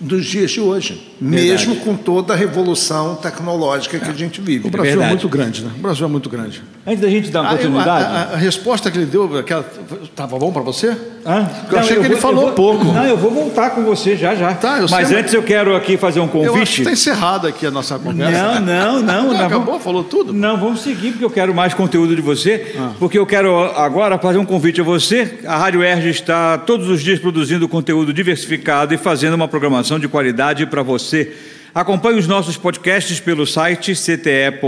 dos dias de hoje, mesmo com toda a revolução tecnológica que a gente vive. O Brasil é, Verdade. muito grande, né? O Brasil é muito grande. Antes da gente dar uma Ah, eu- continuidade. a, a- a resposta que ele deu, aquela, tava bom para você? Hã? Eu achei que ele falou vou- pouco. Não, eu vou voltar com você já já. Tá, eu sei, mas mas- antes eu quero aqui fazer um Eu acho que convite. está encerrada aqui a nossa conversa. Não, não, não. Não, nós acabou, vamos- falou tudo? Não, vamos seguir, porque eu quero mais conteúdo de você. Ah. Porque eu quero agora fazer um convite a você. A Rádio Erge está todos os dias produzindo conteúdo diversificado e fazendo uma programação de qualidade para você. Acompanhe os nossos podcasts pelo site cte.erge.br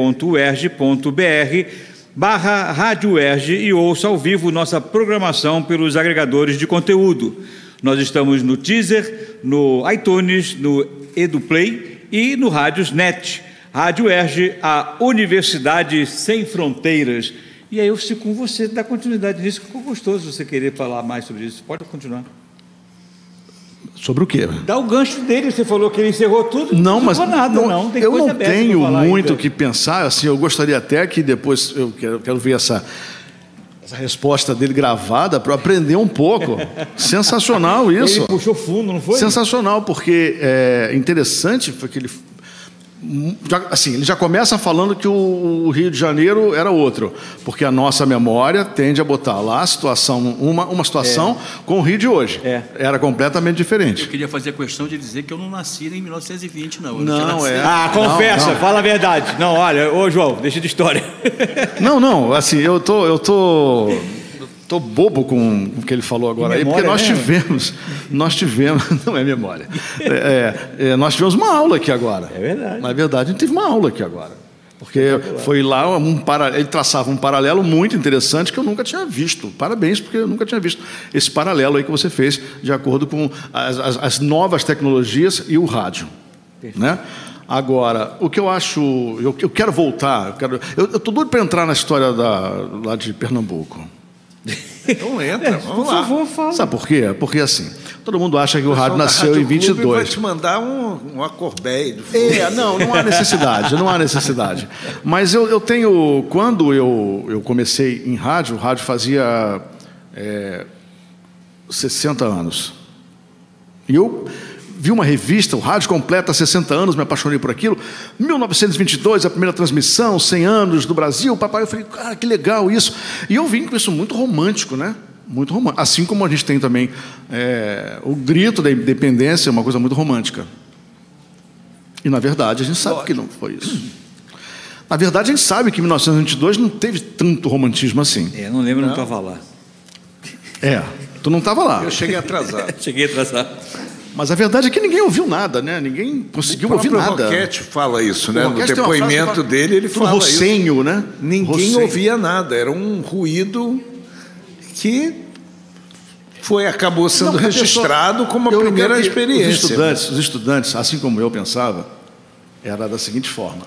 barra Rádio Erge e ouça ao vivo nossa programação pelos agregadores de conteúdo. Nós estamos no Teaser, no iTunes, no EduPlay e no Rádios Net. Rádio Erge, a Universidade Sem Fronteiras. E aí eu fico com você, dá continuidade nisso, ficou gostoso você querer falar mais sobre isso. Pode continuar. Sobre o quê? Dá o gancho dele, você falou que ele encerrou tudo. Não, mas nada, não, não. Eu não tenho muito o que pensar. Assim, eu gostaria até que depois eu quero, quero ver essa, essa resposta dele gravada para aprender um pouco. Sensacional isso. Ele puxou fundo, não foi? Sensacional, porque é interessante foi que ele já- assim, ele já começa falando que o, o Rio de Janeiro era outro, porque a nossa memória tende a botar lá a situação, uma, uma situação com o Rio de hoje. É. Era completamente diferente. Eu queria fazer questão de dizer que eu não nasci em 1920, não. Eu Não, é. Ah, confessa, Não, não. fala a verdade. Não, olha, ô João, deixa de história. Não, não, assim, eu tô, eu tô, tô bobo com o que ele falou agora aí, porque memória nós tivemos, nós tivemos, não é memória, é, é, nós tivemos uma aula aqui agora. É verdade. Na verdade, a gente teve uma aula aqui agora. Porque foi lá um para... ele traçava um paralelo muito interessante que eu nunca tinha visto. Parabéns, porque eu nunca tinha visto esse paralelo aí que você fez de acordo com as, as- as novas tecnologias e o rádio. Né? Agora, o que eu acho. Eu, eu quero voltar. Eu estou doido para entrar na história da, lá de Pernambuco. Então entra, vamos Por lá. favor, fala. Sabe por quê? Porque assim, todo mundo acha que o rádio nasceu Rádio em Clube Vai 22. te mandar um, uma corbeia do fundo. É, não, não há necessidade, não há necessidade. Mas eu, eu tenho, quando eu, eu comecei em rádio, o rádio fazia é, 60 anos. E eu vi uma revista, o Rádio completa 60 anos, me apaixonei por aquilo. 1922, a primeira transmissão, 100 anos do Brasil. Papai, eu falei, cara, que legal isso. E eu vim com isso muito romântico, né? Muito romântico. Assim como a gente tem também é, o grito da independência, uma coisa muito romântica. E, na verdade, a gente sabe que não foi isso. Na verdade, a gente sabe que em 1922 não teve tanto romantismo assim. É, não lembro, não estava lá. É, tu não estava lá. Eu cheguei atrasado. Cheguei atrasado. Mas a verdade é que ninguém ouviu nada, né? Ninguém conseguiu o ouvir nada. Roquete fala isso, né? O No depoimento fala- dele, ele fala isso. rocenho, né? Ninguém Rocenho. ouvia nada, era um ruído que foi acabou sendo Não, a pessoa- registrado como a primeira experiência. Os estudantes, os estudantes, assim como eu pensava, era da seguinte forma: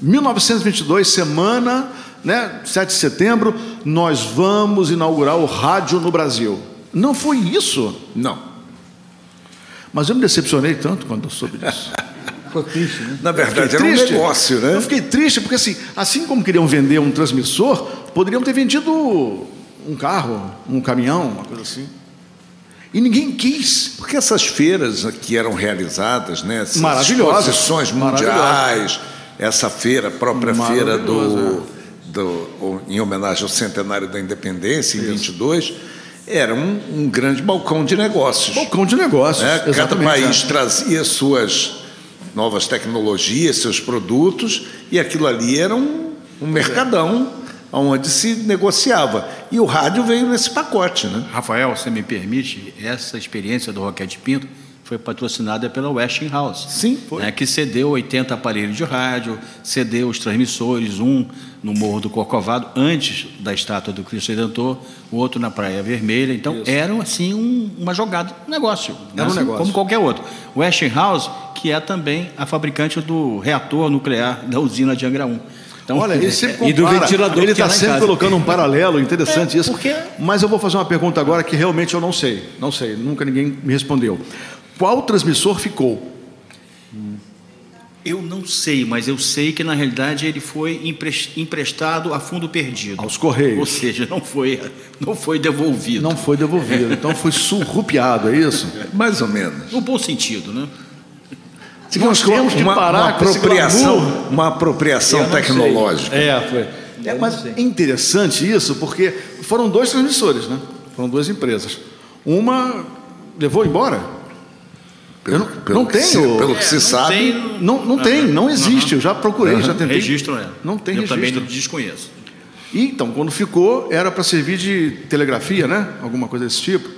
1922, semana, né, 7 de setembro, nós vamos inaugurar o rádio no Brasil. Não foi isso. Não. Mas eu me decepcionei tanto quando eu soube disso. Ficou triste, né? Na verdade, era um triste. negócio, né? Eu fiquei triste porque assim, assim como queriam vender um transmissor, poderiam ter vendido um carro, um caminhão, uma coisa assim. E ninguém quis. Porque essas feiras que eram realizadas, né? Essas Maravilhosas. exposições mundiais, essa feira, a própria feira do, do, em homenagem ao centenário da independência, em 22, era um, um grande balcão de negócios. Balcão de negócios. né? Cada país é. trazia suas novas tecnologias, seus produtos, e aquilo ali era um, um mercadão onde se negociava. E o rádio veio nesse pacote, né? Rafael, se me permite, essa experiência do Roquete Pinto foi patrocinada pela Westinghouse. Sim, foi. Né, que cedeu 80 aparelhos de rádio, cedeu os transmissores, um no Morro do Corcovado, antes da estátua do Cristo Redentor, o outro na Praia Vermelha. Então, era assim um- uma jogada, um negócio. Era um assim, negócio. Como qualquer outro. Westinghouse, que é também a fabricante do reator nuclear da usina de Angra 1. Então, Olha, ele sempre E do compara, ventilador Ele está em sempre colocando um paralelo, interessante É, isso. porque- Mas eu vou fazer uma pergunta agora que realmente eu não sei. Não sei, nunca ninguém me respondeu. Qual transmissor ficou? Eu não sei, mas eu sei que na realidade ele foi emprestado a fundo perdido. Aos Correios. Ou seja, não foi, não foi devolvido. Não foi devolvido. Então foi surrupiado, é isso? Mais ou menos. No bom sentido, né? Nós temos que uma, parar uma com esse apropriação, uma apropriação tecnológica. É, foi. É, mas é interessante isso, porque foram dois transmissores, né? Foram duas empresas. Uma levou embora. Eu não, Pelo não que se- tenho. pelo que se não sabe, tem- Não, não tem, não existe. Eu já procurei, já tentei. Registro é. Não tem eu registro. também desconheço. E então, quando ficou, era para servir de telegrafia, né? Alguma coisa desse tipo.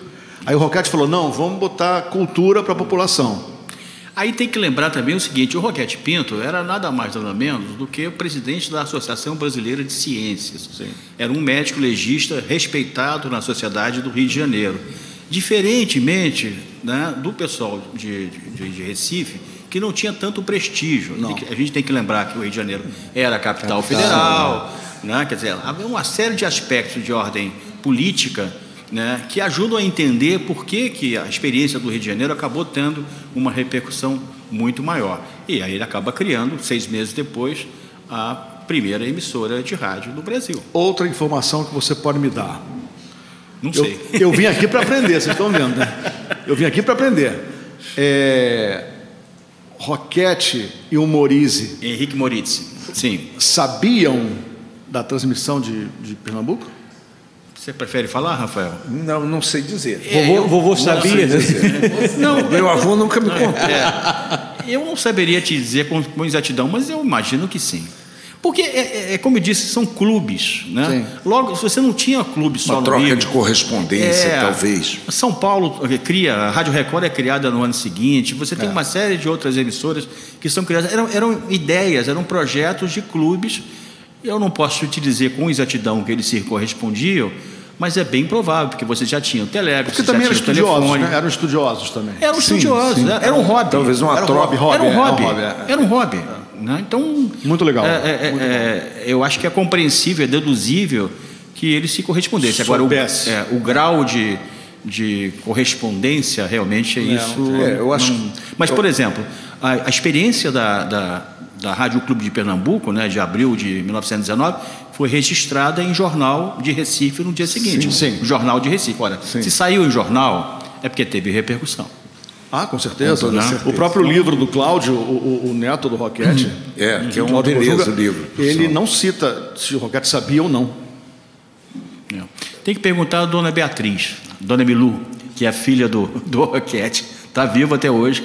Aí o Roquete falou: não, vamos botar cultura para a população. Aí tem que lembrar também o seguinte: o Roquete Pinto era nada mais nada menos do que o presidente da Associação Brasileira de Ciências. Era um médico legista respeitado na sociedade do Rio de Janeiro. Diferentemente né, do pessoal de, de- de Recife, que não tinha tanto prestígio. Que- A gente tem que lembrar que o Rio de Janeiro era a capital federal, né? quer dizer, havia uma série de aspectos de ordem política né, que ajudam a entender por que, que a experiência do Rio de Janeiro acabou tendo uma repercussão muito maior. E aí ele acaba criando, seis meses depois, a primeira emissora de rádio do Brasil. Outra informação que você pode me dar. Não Eu, sei. eu vim aqui para aprender, vocês estão vendo, né? Eu vim aqui para aprender. É, Roquete e o Morize Henrique Moritz. Sim. sabiam da transmissão de, de Pernambuco? Você prefere falar, Rafael? não, não sei dizer. Vovô, vovô sabia? Não, Meu avô nunca me contou. Eu não saberia te dizer com, com exatidão, mas eu imagino que sim. Porque, é, é- é como eu disse, são clubes. Né? Sim. Logo, você não tinha clube só Uma troca Rio, de correspondência, É, talvez. São Paulo eh, cria, a Rádio Record é criada no ano seguinte, você É. tem uma série de outras emissoras que são criadas. Eram, eram ideias, eram projetos de clubes. Eu não posso te dizer com exatidão que eles se correspondiam, mas é bem provável, porque você já tinha o telégrafo, Porque também eram tinha o estudiosos, né? Eram estudiosos também. Eram estudiosos, sim. né? era um hobby. Talvez uma Era um troca. hobby, hobby, era um é, é um hobby. hobby, é. Era um hobby. Né? Então. Muito legal. é, é, Muito é, eu acho que é compreensível, é deduzível que eles se correspondessem. Agora, o, Soubesse. é, o grau de, de correspondência realmente é isso. É, eu acho- não- Mas, por exemplo, a, a experiência da, da, da Rádio Clube de Pernambuco, né, de abril de 1919, foi registrada em jornal de Recife no dia seguinte. sim. Jornal de Recife. Ora, se saiu em jornal, é porque teve repercussão. Ah, com certeza. Com né? certeza. O próprio livro do Cláudio, o, o- o neto do Roquete, É, que é uma Cláudio beleza Bojuga, livro. Ele não cita se o Roquete sabia ou não. É. Tem que perguntar à dona Beatriz, dona Milu, que é a filha do, do Roquete. Está viva até hoje.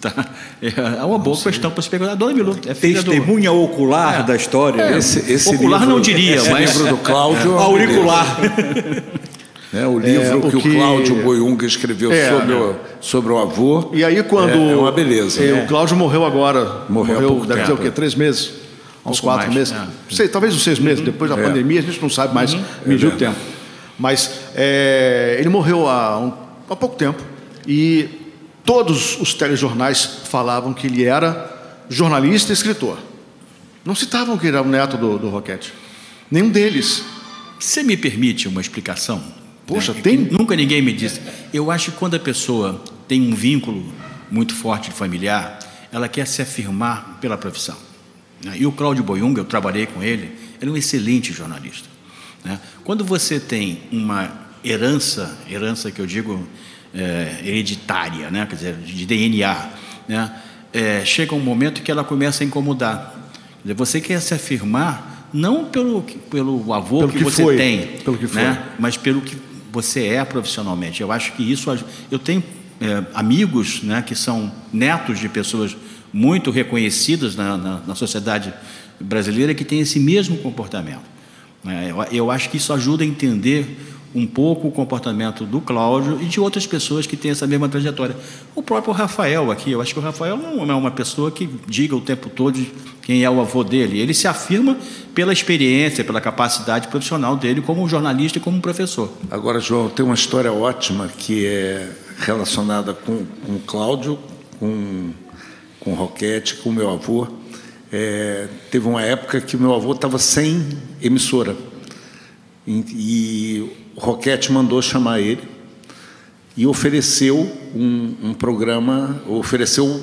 Tá? É uma boa questão para se perguntar. A dona Milu é filha do. Testemunha ocular da história. Esse, esse Popular livro, não diria, esse mas- livro do Cláudio. é Auricular. Beleza. É, o livro o que, que- o Cláudio Boiunga escreveu É, sobre, o, sobre o avô. E aí, quando. É, é uma beleza. é, O Cláudio morreu agora. Morreu há pouco deve ter o tempo. quê? Três meses? Uns Pouco quatro mais, meses? é. Sei, talvez uns seis meses. Depois da É. pandemia, a gente não sabe mais medir o tempo. Mas é, ele morreu há, um- há pouco tempo. E todos os telejornais falavam que ele era jornalista e escritor. Não citavam que ele era o neto do, do Roquete. Nenhum deles. Você me permite uma explicação? Poxa, Né? tem- Nunca ninguém me disse. Eu acho que quando a pessoa tem um vínculo muito forte familiar, ela quer se afirmar pela profissão. né? E o Cláudio Boiunga, eu trabalhei com ele, ele é um excelente jornalista. né? Quando você tem uma herança, herança que eu digo é, hereditária, né? quer dizer, de DNA, né? É, chega um momento que ela começa a incomodar. Quer dizer, você quer se afirmar não pelo, pelo avô Pelo que, que você foi, tem, pelo que foi. né? mas pelo que você é profissionalmente. Eu acho que isso. Eu tenho é, amigos né, que são netos de pessoas muito reconhecidas na, na, na sociedade brasileira que têm esse mesmo comportamento. né? Eu, eu acho que isso ajuda a entender um pouco o comportamento do Cláudio e de outras pessoas que têm essa mesma trajetória. O próprio Rafael aqui, eu acho que o Rafael não é uma pessoa que diga o tempo todo quem é o avô dele. Ele se afirma pela experiência, pela capacidade profissional dele como jornalista e como professor. Agora, João, tem uma história ótima que é relacionada com, com o Cláudio, com, com o Roquete, com o meu avô. É, teve uma época que meu avô estava sem emissora. E, o Roquete mandou chamar ele e ofereceu um, um programa, ofereceu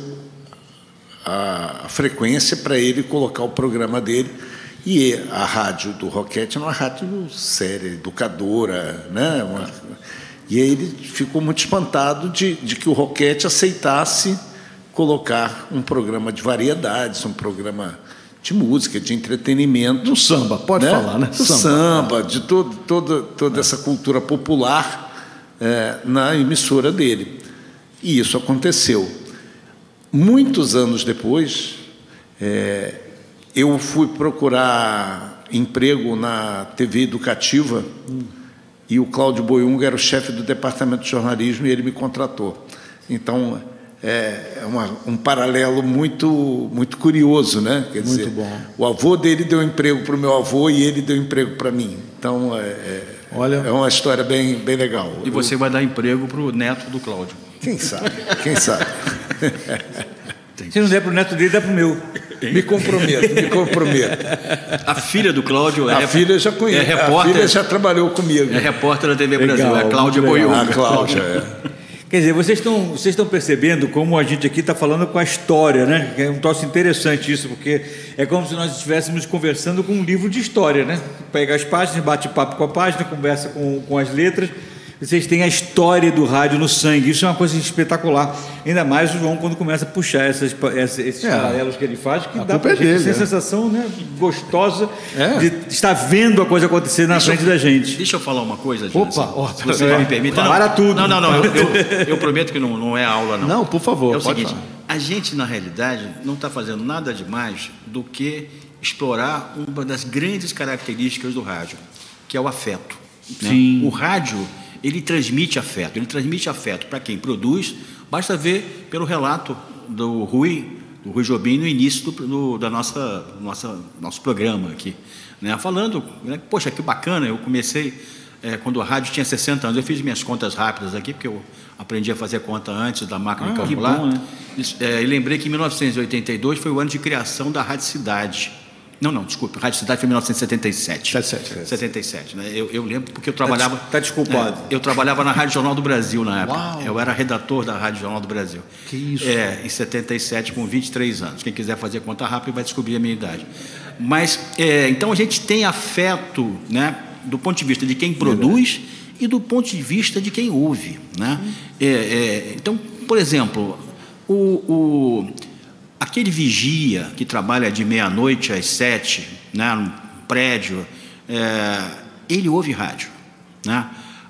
a, a frequência para ele colocar o programa dele. E a rádio do Roquete é uma rádio séria, educadora, né? Uma, e aí ele ficou muito espantado de, de que o Roquete aceitasse colocar um programa de variedades, um programa de música, de entretenimento. Do samba, pode né? falar, né? Do samba, samba de todo, toda, toda essa cultura popular é, na emissora dele. E isso aconteceu. Muitos anos depois, é, eu fui procurar emprego na TV educativa hum. e o Cláudio Boiunga era o chefe do departamento de jornalismo e ele me contratou. Então, é, é uma, um paralelo muito muito curioso, né? Quer muito dizer, bom. O avô dele deu emprego para o meu avô e ele deu emprego para mim. Então é, é, Olha, é uma história bem bem legal. E você vai dar emprego para o neto do Cláudio? Quem sabe? Quem sabe? Se não der para o neto dele, dá para o meu. Me comprometo, me comprometo. A filha do Cláudio é. A filha já conhece. É repórter, a filha já trabalhou comigo. É repórter da TV Legal, Brasil, é a Cláudia Boiúga. A Cláudia, é. Quer dizer, vocês estão, vocês estão percebendo como a gente aqui está falando com a história, né? É um troço interessante isso, porque é como se nós estivéssemos conversando com um livro de história, né? Pega as páginas, bate papo com a página, conversa com, com as letras vocês têm a história do rádio no sangue. Isso é uma coisa espetacular. Ainda mais o João quando começa a puxar essas, esses é. paralelos que ele faz, que a dá para é gente essa é. sensação né, gostosa é. de estar vendo a coisa acontecer na deixa frente eu, da gente. Deixa eu falar uma coisa, Opa, oh, se você me permite. Para tudo. Não, não, não. Eu, eu, eu, prometo que não, não é aula, não. Não, por favor. É o seguinte: falar. a gente, na realidade, não está fazendo nada demais do que explorar uma das grandes características do rádio, que é o afeto. Né? O rádio ele transmite afeto. Ele transmite afeto para quem produz. Basta ver pelo relato do Rui, do Rui Jobim, no início do, do da nossa, nossa nosso programa aqui, né? falando, né? poxa, que bacana, eu comecei é, quando a rádio tinha 60 anos, eu fiz minhas contas rápidas aqui, porque eu aprendi a fazer conta antes da máquina ah, de calcular. Bom, né? é, e lembrei que em 1982 foi o ano de criação da Rádio Cidade. Não, não, desculpe. Rádio Cidade foi em 1977. 77. 77, né? Eu, eu lembro porque eu trabalhava. Está tá desculpado. É, eu trabalhava na Rádio Jornal do Brasil na época. Uau. Eu era redator da Rádio Jornal do Brasil. Que isso? É, em 77, com 23 anos. Quem quiser fazer conta rápida vai descobrir a minha idade. Mas, é, então a gente tem afeto, né? Do ponto de vista de quem produz e do ponto de vista de quem ouve, né? É, é, então, por exemplo, o, o aquele vigia que trabalha de meia-noite às sete, né, no prédio, é, ele ouve rádio. Né?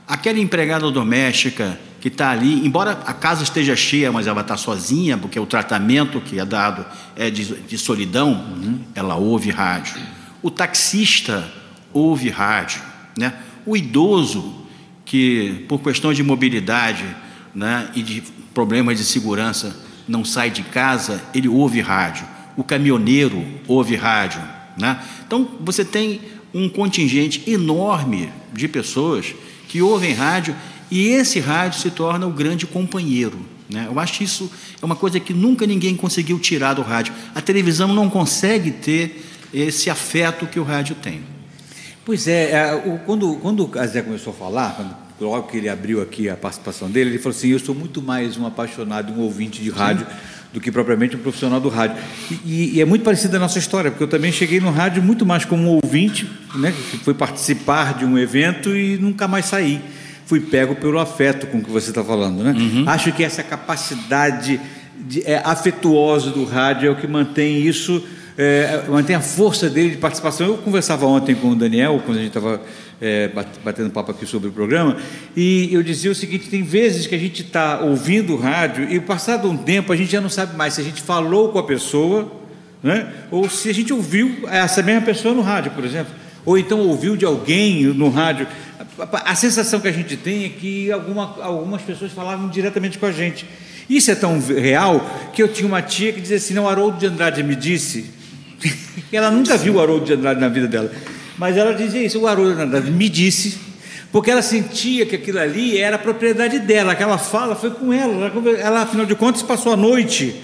Aquela empregada doméstica que está ali, embora a casa esteja cheia, mas ela está sozinha, porque o tratamento que é dado é de, de solidão, uhum. ela ouve rádio. O taxista ouve rádio. Né? O idoso, que por questões de mobilidade né, e de problemas de segurança, não sai de casa, ele ouve rádio. O caminhoneiro ouve rádio. Né? Então, você tem um contingente enorme de pessoas que ouvem rádio e esse rádio se torna o grande companheiro. Né? Eu acho que isso é uma coisa que nunca ninguém conseguiu tirar do rádio. A televisão não consegue ter esse afeto que o rádio tem. Pois é, é quando, quando o começou a falar, quando logo que ele abriu aqui a participação dele, ele falou assim: Eu sou muito mais um apaixonado, um ouvinte de rádio. Sim. Do que propriamente um profissional do rádio. E, e, é muito parecida a nossa história, porque eu também cheguei no rádio muito mais como um ouvinte, né, que foi participar de um evento e nunca mais saí. Fui pego pelo afeto com que você está falando. Né? Uhum. Acho que essa capacidade de, é, afetuosa do rádio é o que mantém isso, é, mantém a força dele de participação. Eu conversava ontem com o Daniel, quando a gente estava é, batendo papo aqui sobre o programa, e eu dizia o seguinte: tem vezes que a gente está ouvindo o rádio e, passado um tempo, a gente já não sabe mais se a gente falou com a pessoa, né? ou se a gente ouviu essa mesma pessoa no rádio, por exemplo, ou então ouviu de alguém no rádio. A sensação que a gente tem é que alguma, algumas pessoas falavam diretamente com a gente. Isso é tão real que eu tinha uma tia que dizia assim: não, Haroldo de Andrade me disse. ela nunca viu o Haroldo de Andrade na vida dela. Mas ela dizia isso, o Haroldo me disse, porque ela sentia que aquilo ali era propriedade dela, aquela fala foi com ela, ela, afinal de contas passou a noite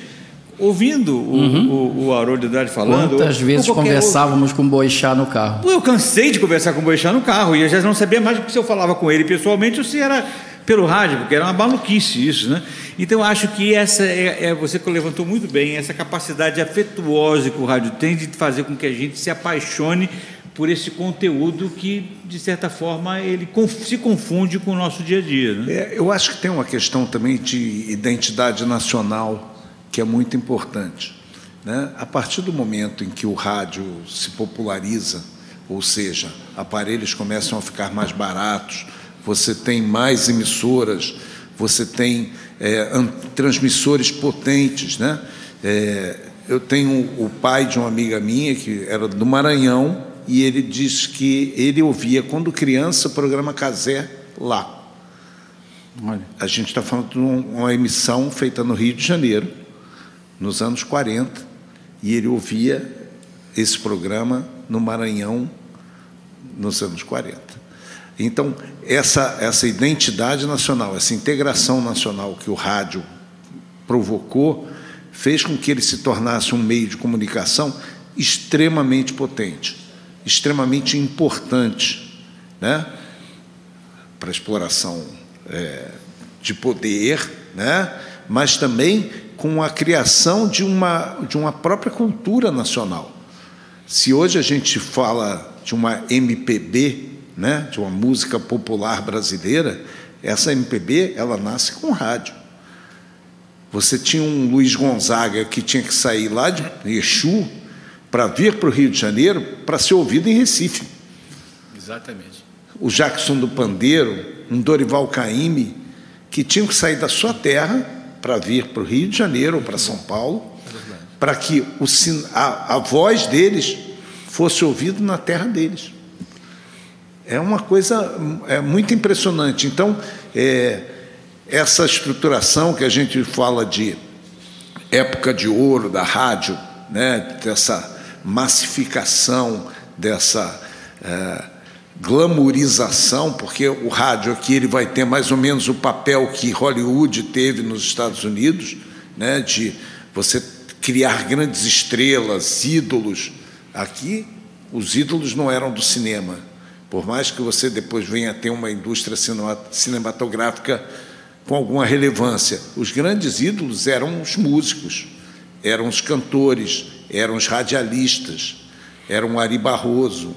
ouvindo uhum. o, o, o Haroldo Andrade falando. Quantas vezes conversávamos outro. com o Boixá no carro? Eu cansei de conversar com o Boixá no carro e eu já não sabia mais se eu falava com ele pessoalmente ou se era pelo rádio, porque era uma maluquice isso, né? Então acho que essa é, é você que levantou muito bem, essa capacidade afetuosa que o rádio tem de fazer com que a gente se apaixone por esse conteúdo que, de certa forma, ele se confunde com o nosso dia a dia. Né? É, eu acho que tem uma questão também de identidade nacional que é muito importante. Né? A partir do momento em que o rádio se populariza, ou seja, aparelhos começam a ficar mais baratos, você tem mais emissoras, você tem é, transmissores potentes. Né? É, eu tenho o pai de uma amiga minha, que era do Maranhão, e ele diz que ele ouvia, quando criança, o programa Casé lá. Olha. A gente está falando de uma emissão feita no Rio de Janeiro, nos anos 40, e ele ouvia esse programa no Maranhão, nos anos 40. Então, essa, essa identidade nacional, essa integração nacional que o rádio provocou, fez com que ele se tornasse um meio de comunicação extremamente potente extremamente importante né, para a exploração é, de poder, né, mas também com a criação de uma, de uma própria cultura nacional. Se hoje a gente fala de uma MPB, né, de uma música popular brasileira, essa MPB ela nasce com rádio. Você tinha um Luiz Gonzaga que tinha que sair lá de Exu para vir para o Rio de Janeiro para ser ouvido em Recife. Exatamente. O Jackson do Pandeiro, um Dorival Caymmi, que tinham que sair da sua terra para vir para o Rio de Janeiro ou para São Paulo, para que o, a, a voz deles fosse ouvida na terra deles. É uma coisa é muito impressionante. Então, é, essa estruturação que a gente fala de época de ouro da rádio, né, dessa massificação, dessa é, glamourização, porque o rádio aqui ele vai ter mais ou menos o papel que Hollywood teve nos Estados Unidos, né, de você criar grandes estrelas, ídolos. Aqui, os ídolos não eram do cinema. Por mais que você depois venha a ter uma indústria cinematográfica com alguma relevância, os grandes ídolos eram os músicos, eram os cantores, eram os radialistas, era um Ari Barroso,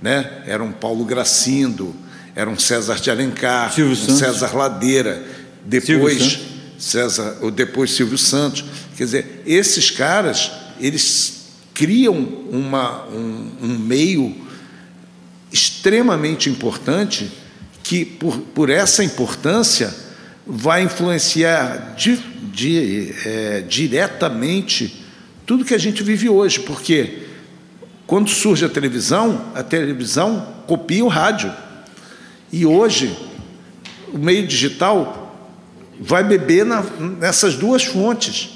né? era um Paulo Gracindo, era um César de Alencar, um. César Ladeira, depois Silvio César, ou depois Silvio Santos. Quer dizer, esses caras, eles criam uma, um, um meio extremamente importante que, por, por essa importância, vai influenciar di, di, é, diretamente tudo que a gente vive hoje, porque quando surge a televisão, a televisão copia o rádio. E hoje, o meio digital vai beber na, nessas duas fontes.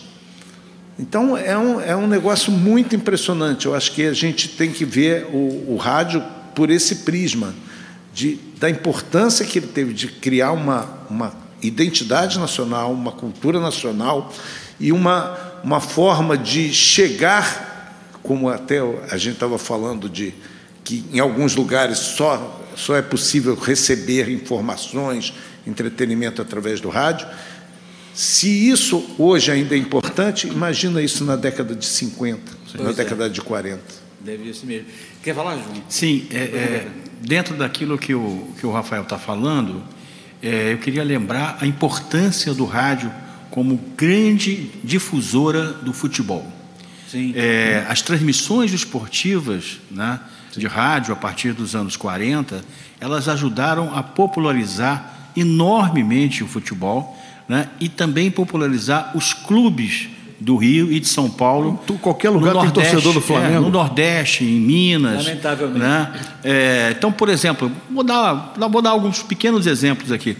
Então, é um, é um negócio muito impressionante. Eu acho que a gente tem que ver o, o rádio por esse prisma, de, da importância que ele teve de criar uma, uma identidade nacional, uma cultura nacional e uma, uma forma de chegar, como até a gente estava falando de que em alguns lugares só, só é possível receber informações, entretenimento através do rádio. Se isso hoje ainda é importante, imagina isso na década de 50, pois na é. década de 40. Deve ser mesmo. Quer falar, João? Sim, é, é, dentro daquilo que o, que o Rafael está falando, é, eu queria lembrar a importância do rádio como grande difusora do futebol. É, as transmissões esportivas né, de rádio a partir dos anos 40, elas ajudaram a popularizar enormemente o futebol né, e também popularizar os clubes do Rio e de São Paulo. Tu, qualquer lugar tem torcedor do Flamengo. É, no Nordeste, em Minas. Lamentavelmente. Né? É, então, por exemplo, vou dar, vou dar alguns pequenos exemplos aqui.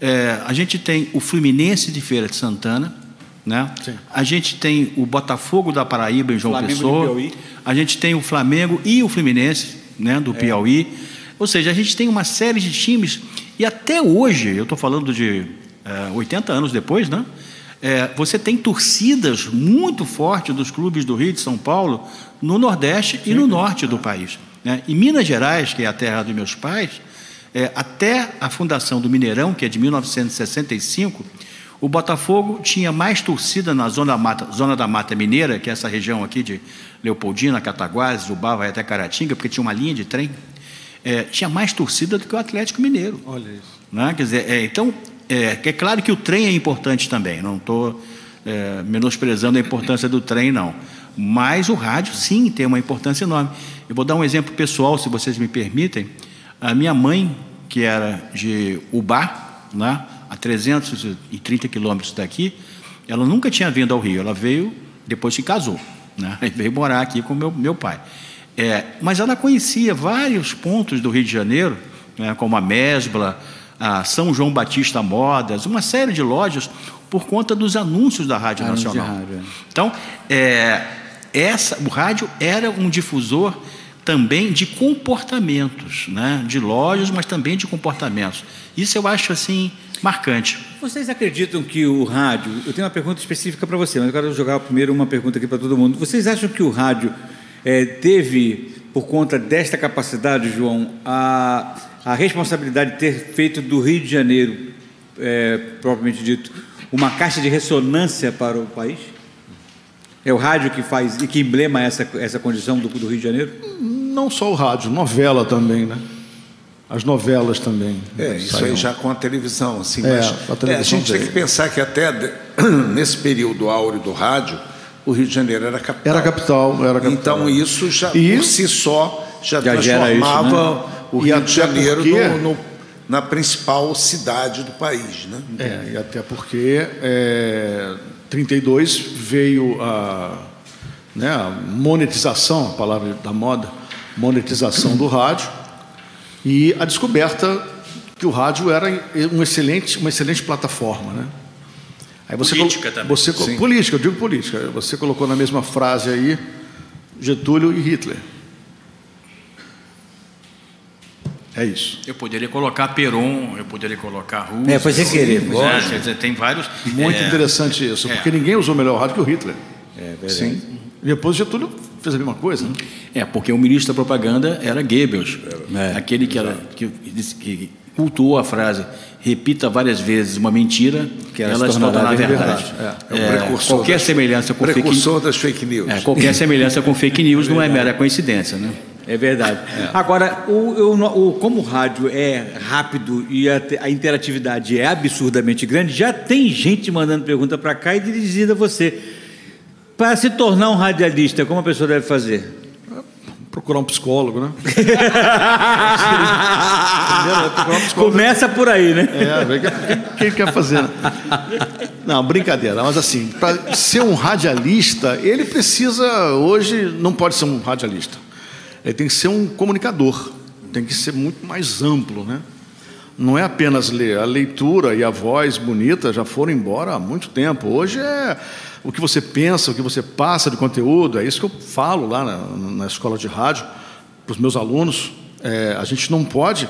É, a gente tem o Fluminense de Feira de Santana, né? A gente tem o Botafogo da Paraíba em João Flamengo Pessoa. A gente tem o Flamengo e o Fluminense, né, do é. Piauí. Ou seja, a gente tem uma série de times e até hoje, eu estou falando de é, 80 anos depois, né? É, você tem torcidas muito fortes dos clubes do Rio de São Paulo no Nordeste Sim. e no Norte do país. Né? Em Minas Gerais, que é a terra dos meus pais, é, até a fundação do Mineirão, que é de 1965, o Botafogo tinha mais torcida na zona, mata, zona da Mata Mineira, que é essa região aqui de Leopoldina, Cataguases, Ubá, vai até Caratinga, porque tinha uma linha de trem. É, tinha mais torcida do que o Atlético Mineiro. Olha isso. Né? Quer dizer, é, então, é, é, claro que o trem é importante também, não estou é, menosprezando a importância do trem, não. Mas o rádio, sim, tem uma importância enorme. Eu vou dar um exemplo pessoal, se vocês me permitem. A minha mãe, que era de Ubá, né, a 330 quilômetros daqui, ela nunca tinha vindo ao Rio. Ela veio depois que casou, né, e veio morar aqui com meu, meu pai. É, mas ela conhecia vários pontos do Rio de Janeiro, né, como a Mesbla, a São João Batista Modas, uma série de lojas, por conta dos anúncios da Rádio Anúncio Nacional. rádio, é. Então, é, essa, o rádio era um difusor também de comportamentos, né? de lojas, mas também de comportamentos. Isso eu acho assim marcante. Vocês acreditam que o rádio. Eu tenho uma pergunta específica para você, mas eu quero jogar primeiro uma pergunta aqui para todo mundo. Vocês acham que o rádio eh, teve, por conta desta capacidade, João, a, a responsabilidade de ter feito do Rio de Janeiro, eh, propriamente dito, uma caixa de ressonância para o país? É o rádio que faz e que emblema essa, essa condição do, do Rio de Janeiro? Não só o rádio, novela também, né? As novelas também. É, isso saíam. aí já com a televisão, assim, É, mas a é, a, televisão gente tem que pensar que até de- nesse período áureo do rádio, o Rio de Janeiro era capital. Era capital, era capital. Então isso já E- por si só já, Já gera isso, transformava né? O E Rio de Janeiro porque- no- no- na principal cidade do país, né? É, e até porque é, 32 veio a, né, a monetização, a palavra da moda, monetização do rádio e a descoberta que o rádio era um excelente, uma excelente plataforma, né? Aí você Política também. Você, Sim. política, eu digo política. Você colocou na mesma frase aí Getúlio e Hitler. É isso. Eu poderia colocar Peron, eu poderia colocar Rússia. É, foi sem querer, né? sem Quer dizer, tem vários. Muito é, interessante isso, porque ninguém usou melhor rádio que o Hitler. É verdade. Sim. E depois Getúlio fez a mesma coisa. Né? É, porque o ministro da propaganda era Goebbels, É, aquele que, era, que, disse- que cultuou a frase repita várias vezes uma mentira, Que ela ela se se tornará tornará verdade. verdade. É o precursor qualquer das- semelhança com fake news, Precursor das fake news. é, qualquer semelhança com fake news não é mera coincidência, né? É verdade. Agora, o, no- o- como o rádio é rápido e a, a interatividade é absurdamente grande, já tem gente mandando pergunta para cá e dirigida a você. Para se tornar um radialista, como a pessoa deve fazer? Procurar um psicólogo, né? Começa por aí, né? É, ver o que- o que ele quer fazer. né? Não, brincadeira. Mas assim, para ser um radialista, ele precisa, hoje, não pode ser um radialista. Ele tem que ser um comunicador. Tem que ser muito mais amplo, né? Não é apenas ler. A leitura e a voz bonita já foram embora há muito tempo. Hoje é o que você pensa, o que você passa de conteúdo. É isso que eu falo lá na, na escola de rádio para os meus alunos. É, a gente não pode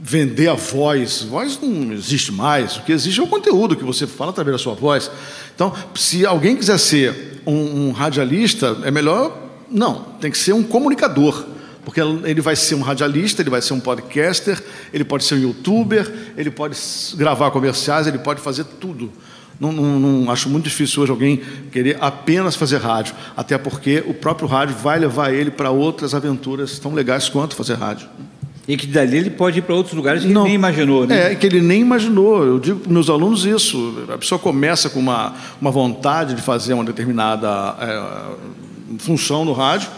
vender a voz. Voz não existe mais. O que existe é o conteúdo que você fala através da sua voz. Então, se alguém quiser ser um, um radialista, é melhor. Não, tem que ser um comunicador. Porque ele vai ser um radialista, ele vai ser um podcaster, ele pode ser um youtuber, ele pode gravar comerciais, ele pode fazer tudo. Não, não- não- acho muito difícil hoje alguém querer apenas fazer rádio, até porque o próprio rádio vai levar ele para outras aventuras tão legais quanto fazer rádio. E que dali ele pode ir para outros lugares que ele nem imaginou, né? É, que ele nem imaginou. Eu digo para meus alunos isso. A pessoa começa com uma, uma vontade de fazer uma determinada é, função no rádio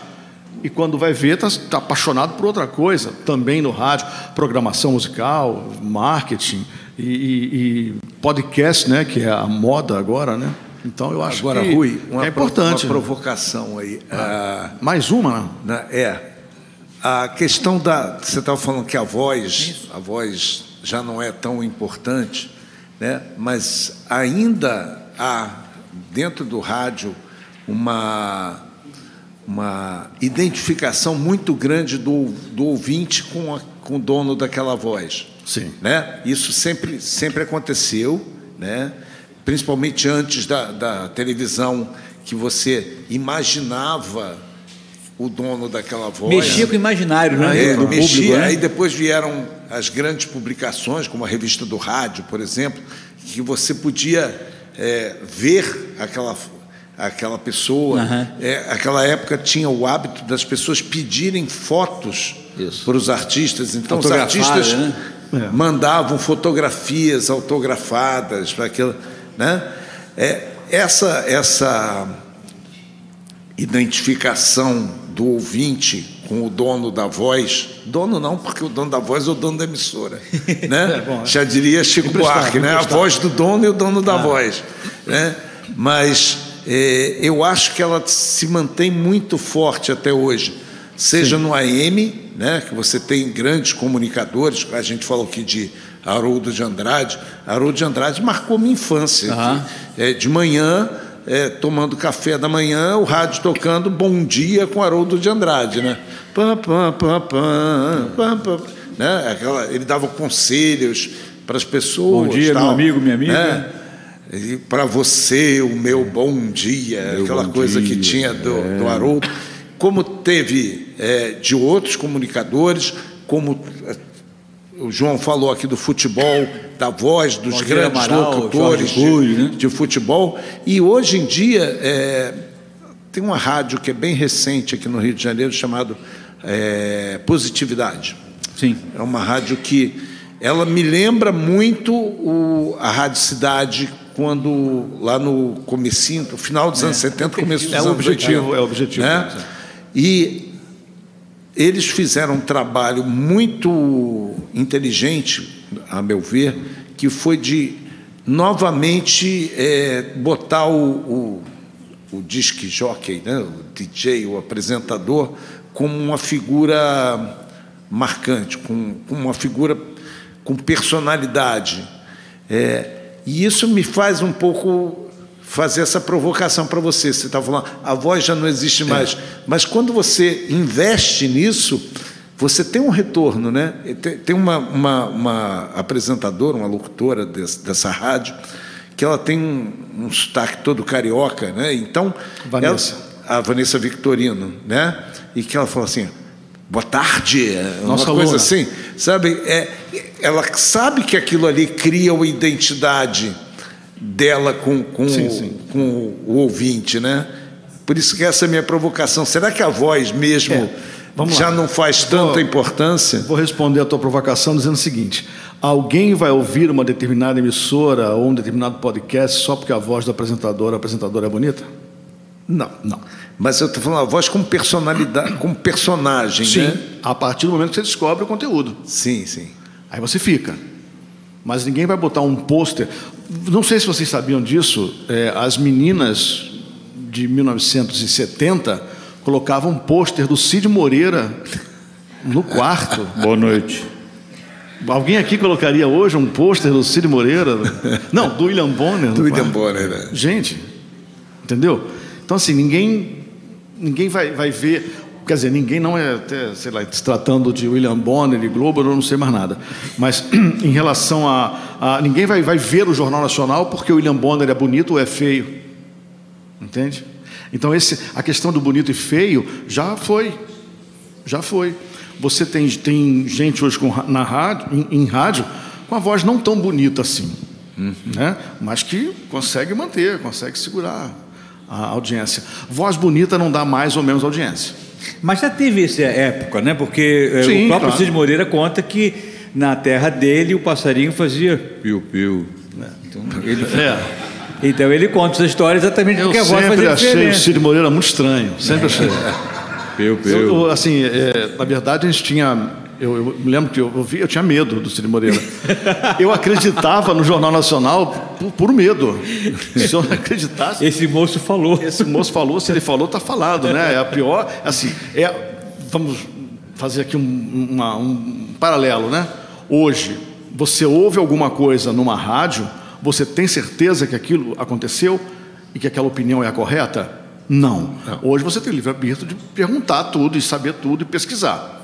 e quando vai ver está apaixonado por outra coisa, também no rádio, programação musical, marketing e, e- e podcast, né, que é a moda agora, né? Então eu acho Agora, que Rui, uma, é importante. uma provocação aí. Ah, Mais uma, né? né, é. A questão da. Você estava falando que a voz, a voz já não é tão importante, né? mas ainda há dentro do rádio uma, uma identificação muito grande do, do ouvinte com, a, com o dono daquela voz. Sim. Né? Isso sempre, sempre aconteceu, né? principalmente antes da, da televisão, que você imaginava o dono daquela voz. Mexia com o imaginário, né? É, do, mexia, público, né? Aí depois vieram as grandes publicações, como a revista do rádio, por exemplo, que você podia é, ver aquela, aquela pessoa. Aham. É, aquela época tinha o hábito das pessoas pedirem fotos Isso. para os artistas. Então os artistas né? mandavam fotografias autografadas para aquilo, né? É, essa essa identificação do ouvinte com o dono da voz, dono não, porque o dono da voz é o dono da emissora, né? bom, é. Já diria Chico Buarque, né? A voz do dono e o dono da voz, né? Mas é, eu acho que ela se mantém muito forte até hoje, seja no AM, né? Que você tem grandes comunicadores, a gente falou aqui de Haroldo de Andrade, Haroldo de Andrade marcou minha infância. Aham. É, de manhã, é, tomando café da manhã, o rádio tocando Bom Dia com Haroldo de Andrade, né? Pam, pam, pam, pam, né? Aquela, ele dava conselhos para as pessoas. Bom dia, tal, meu amigo, minha amiga. né? E para você, o meu bom dia, Meu aquela bom coisa que dia, tinha do, do Haroldo. Como teve é, de outros comunicadores, como é, o João falou aqui do futebol, da voz dos grandes Amaral, locutores de, né? de futebol. E hoje em dia é, tem uma rádio que é bem recente aqui no Rio de Janeiro chamado é, Positividade. Sim. É uma rádio que ela me lembra muito o, a Rádio Cidade quando lá no comecinho, no final dos anos 70, começo dos É o anos objetivo, 80, é o objetivo. né? E eles fizeram um trabalho muito inteligente, a meu ver, que foi de novamente é, botar o, o, o disc jockey, né? o DJ, o apresentador, como uma figura marcante, com, com uma figura com personalidade. É, e isso me faz um pouco fazer essa provocação para você. Você estava falando, a voz já não existe mais. Mas quando você investe nisso, você tem um retorno, né? Tem, uma, uma, uma apresentadora, uma locutora desse- dessa rádio, que ela tem um, um sotaque todo carioca, né? Então, Vanessa. ela- a Vanessa Victorino, né? E que ela falou assim: boa tarde, uma Nossa coisa aluna. assim, sabe? É, ela sabe que aquilo ali cria uma identidade dela com, com, Sim, o, sim. com o ouvinte, né? Por isso que essa é a minha provocação. Será que a voz mesmo É, já lá. não faz tanta importância? Vou responder a tua provocação dizendo o seguinte: alguém vai ouvir uma determinada emissora ou um determinado podcast só porque a voz do apresentador, apresentadora é bonita? Não, não. Mas eu estou falando a voz como personalidade, como personagem, né? A partir do momento que você descobre o conteúdo. Sim, sim. Aí você fica. Mas ninguém vai botar um pôster. Não sei se vocês sabiam disso, é, as meninas de 1970 colocavam um pôster do Cid Moreira no quarto. Boa noite. Alguém aqui colocaria hoje um pôster do Cid Moreira? Não, do William Bonner. Do William quarto. Bonner, né? Gente, entendeu? Então, assim, ninguém, ninguém vai, vai ver. Quer dizer, ninguém não é, até, sei lá, se tratando de William Bonner e Globo, eu não sei mais nada. Mas em relação a. a ninguém vai, vai ver o Jornal Nacional porque o William Bonner é bonito ou é feio. Entende? Então, esse, a questão do bonito e feio já foi. Já foi. Você tem, tem gente hoje com, na rádio, em, em rádio com a voz não tão bonita assim, né? mas que consegue manter, consegue segurar a audiência. Voz bonita não dá mais ou menos audiência. Mas já teve essa época, né? Porque eh, Sim, o próprio claro. Cid Moreira conta que na terra dele o passarinho fazia piu-piu. Né? Então, ele, então ele conta essa história exatamente Eu porque a voz sempre fazia achei o. Cid Moreira muito estranho, sempre achei. Piu-piu. Eu, eu, assim, é, na verdade, a gente tinha. Eu, eu me lembro que eu, eu, vi, eu tinha medo do Cid Moreira. Eu acreditava no Jornal Nacional por, por medo. Se eu não acreditasse. Esse moço falou. Esse moço falou, se ele falou, está falado, né? É a pior. Assim, é, vamos fazer aqui um, uma- um paralelo, né? Hoje, você ouve alguma coisa numa rádio, você tem certeza que aquilo aconteceu e que aquela opinião é a correta? Não. Hoje você tem livre-arbítrio de perguntar tudo e saber tudo e pesquisar.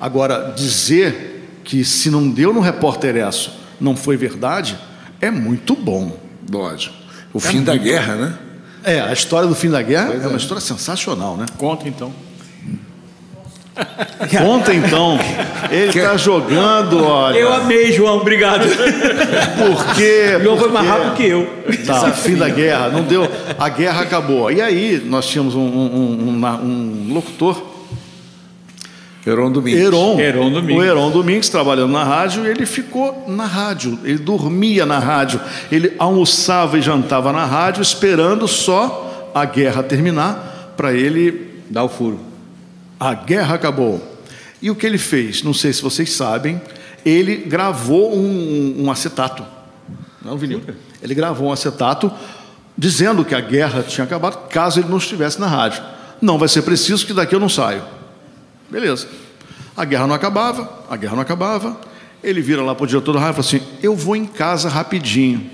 Agora, dizer que se não deu no repórter isso não foi verdade, é muito bom. Lógico. O fim da guerra, né? É, a história do fim da guerra é uma história sensacional, né? Conta então. Conta então. Ele está jogando, olha. Eu amei, João, obrigado. Porque. João foi mais rápido que eu. Tá, fim da guerra, não deu. A guerra acabou. E aí nós tínhamos um, um- um- um locutor, Heron Domingues. Heron. Heron Domingues. O Heron Domingues trabalhando na rádio, ele ficou na rádio, ele dormia na rádio, ele almoçava e jantava na rádio, esperando só a guerra terminar para ele. Dá o furo. A guerra acabou. E o que ele fez? Não sei se vocês sabem, ele gravou um, um acetato. Não, vinil. Ele gravou um acetato dizendo que a guerra tinha acabado, caso ele não estivesse na rádio. Não vai ser preciso que daqui eu não saio. Beleza. A guerra não acabava, a guerra não acabava. Ele vira lá para o diretor da rádio e fala assim: Eu vou em casa rapidinho.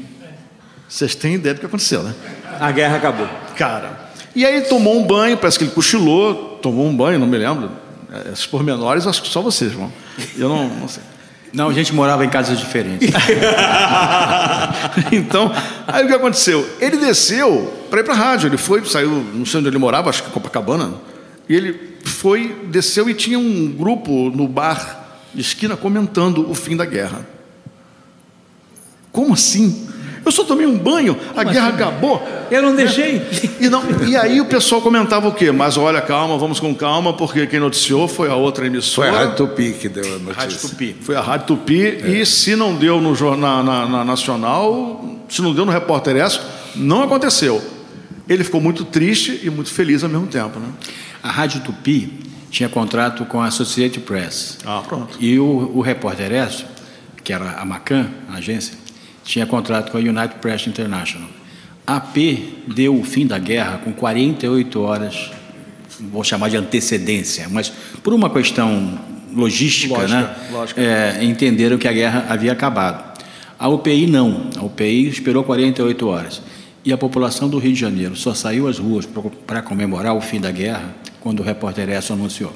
Vocês têm ideia do que aconteceu, né? A guerra acabou. Cara. E aí tomou um banho, parece que ele cochilou, tomou um banho, não me lembro. É, Esses pormenores, acho que só vocês vão. Eu não, não sei. Não, a gente morava em casas diferentes. então, aí o que aconteceu? Ele desceu para ir para a rádio. Ele foi, saiu, não sei onde ele morava, acho que Copacabana. E ele foi, desceu e tinha um grupo no bar de esquina comentando o fim da guerra. Como assim? Eu só tomei um banho, a guerra acabou. Eu não deixei. E, não, e aí o pessoal comentava o quê? Mas olha, calma, vamos com calma, porque quem noticiou foi a outra Foi emissora. a Rádio Tupi que deu a Rádio notícia. Tupi. Foi a Rádio Tupi e se não deu no jornal na, na Nacional, se não deu no Repórter S, não aconteceu. Ele ficou muito triste e muito feliz ao mesmo tempo, né? A Rádio Tupi tinha contrato com a Associated Press. Ah, pronto. E o, o repórter S, que era a Macan, a agência, tinha contrato com a United Press International. A AP deu o fim da guerra com 48 horas, vou chamar de antecedência, mas por uma questão logística, Lógica, né? lógica. É, entenderam que a guerra havia acabado. A UPI não, a UPI esperou 48 horas. E a população do Rio de Janeiro só saiu às ruas para comemorar o fim da guerra quando o repórter S anunciou.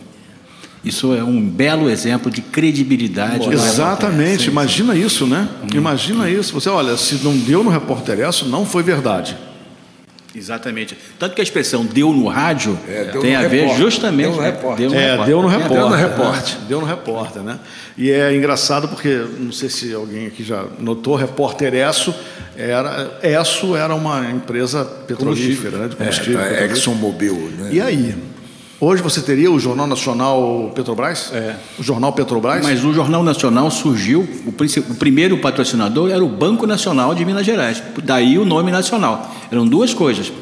Isso é um belo exemplo de credibilidade. do Exatamente, imagina isso, né? Imagina isso. Você, olha, se não deu no Repórter S, não foi verdade. Exatamente. Tanto que a expressão deu no rádio É, deu tem no a ver repórter. justamente. Deu no repórter. Deu no É, repórter. deu no repórter. ver- no né? repórter. Deu no repórter, né? E é engraçado porque, não sei se alguém aqui já notou, Repórter Esso era, Esso era uma empresa petrolífera, né? De É, combustível. da petrolífero. ExxonMobil, né? E aí? Hoje você teria o Jornal Nacional Petrobras? É. O Jornal Petrobras? Mas o Jornal Nacional surgiu, o, o primeiro patrocinador era o Banco Nacional de Minas Gerais. Daí o nome nacional. Eram duas coisas.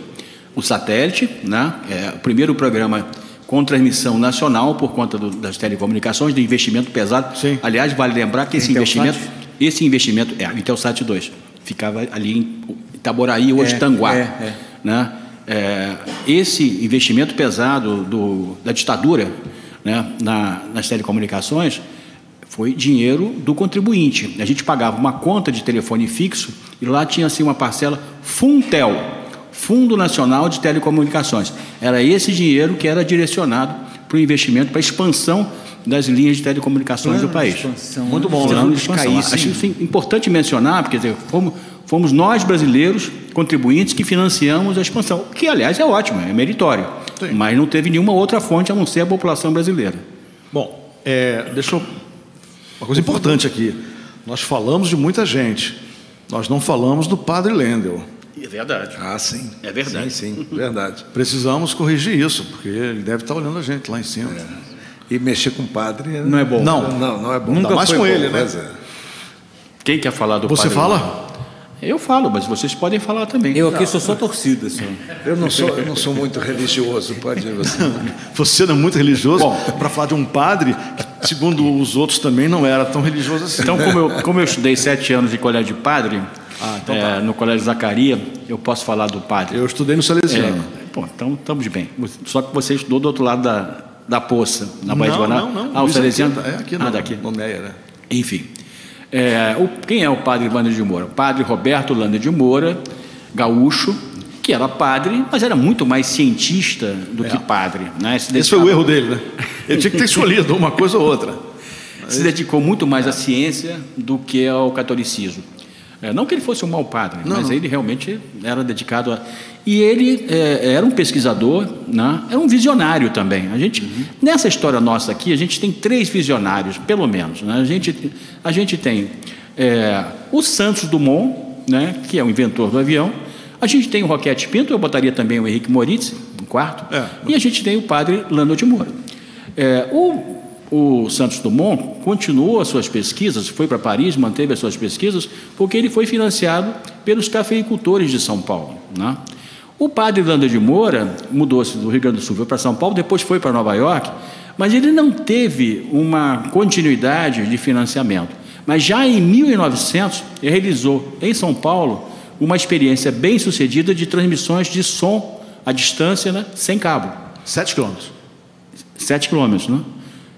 O satélite, né? É, o primeiro programa com transmissão nacional por conta do- das telecomunicações, de investimento pesado. Sim. Aliás, vale lembrar que esse investimento, esse investimento, é, o Intelsat 2, ficava ali em Itaboraí, hoje É, Tanguá. é, é. né? É, esse investimento pesado do, da ditadura né, na- nas telecomunicações foi dinheiro do contribuinte. A gente pagava uma conta de telefone fixo e lá tinha assim uma parcela Funtel, Fundo Nacional de Telecomunicações. Era esse dinheiro que era direcionado para o investimento, para a expansão das linhas de telecomunicações do país. Muito bom, Plano né? de expansão. Caísse. Acho isso importante mencionar, porque quer dizer, fomos, nós brasileiros, contribuintes, que financiamos a expansão, que aliás é ótimo, é meritório, Sim. mas não teve nenhuma outra fonte a não ser a população brasileira. Bom, é, deixa eu... Uma coisa importante aqui. Nós falamos de muita gente. Nós não falamos do Padre Lendel. É verdade. Ah, sim. É verdade. Sim, sim, verdade. Precisamos corrigir isso, porque ele deve estar olhando a gente lá em cima. E mexer com padre... Não é bom. Não. Não, não é bom. Nunca Ainda mais foi com bom, ele, né? né? Quem quer falar do Você padre fala? Eu falo, mas vocês podem falar também. Eu aqui sou só torcida, senhor. Eu não sou, eu não sou muito religioso, pode ir você. Você não é muito religioso Bom. para falar de um padre que, segundo os outros, também não era tão religioso assim. Então, como eu, como eu estudei sete anos de colégio de padre, Ah, então é, tá. no colégio Zacaria, eu posso falar do padre. Eu estudei no Salesiano. É, pô, então estamos bem. Só que você estudou do outro lado da, da poça, na Baía de não, Guaná. não, não. Ah, o Salesiano? Aquino, É aqui ah, no, daqui. no Meia, né? Enfim. É, o- quem é o padre Wander de Moura? O padre Roberto Lander de Moura, gaúcho, que era padre, mas era muito mais cientista do que padre. Né? É. Esse foi o dedicava- erro dele, né? Ele tinha que ter escolhido uma coisa ou outra. se dedicou muito mais à ciência do que ao catolicismo. É, não que ele fosse um mau padre, Não, mas não. ele realmente era dedicado a. E ele é, era um pesquisador, né? era um visionário também. A gente, uhum. Nessa história nossa aqui, a gente tem três visionários, pelo menos. Né? A, gente, a gente tem é, o Santos Dumont, né? que é o inventor do avião. A gente tem o Roquete Pinto, eu botaria também o Henrique Moritz, um quarto. É. E a gente tem o padre Lando de Moura. É, o o Santos Dumont continuou as suas pesquisas, foi para Paris, manteve as suas pesquisas, porque ele foi financiado pelos cafeicultores de São Paulo. Né? O padre Landa de Moura mudou-se do Rio Grande do Sul, para São Paulo, depois foi para Nova York, mas ele não teve uma continuidade de financiamento. Mas já em 1900, ele realizou em São Paulo uma experiência bem sucedida de transmissões de som à distância, né, sem cabo. Sete quilômetros. Sete quilômetros, né?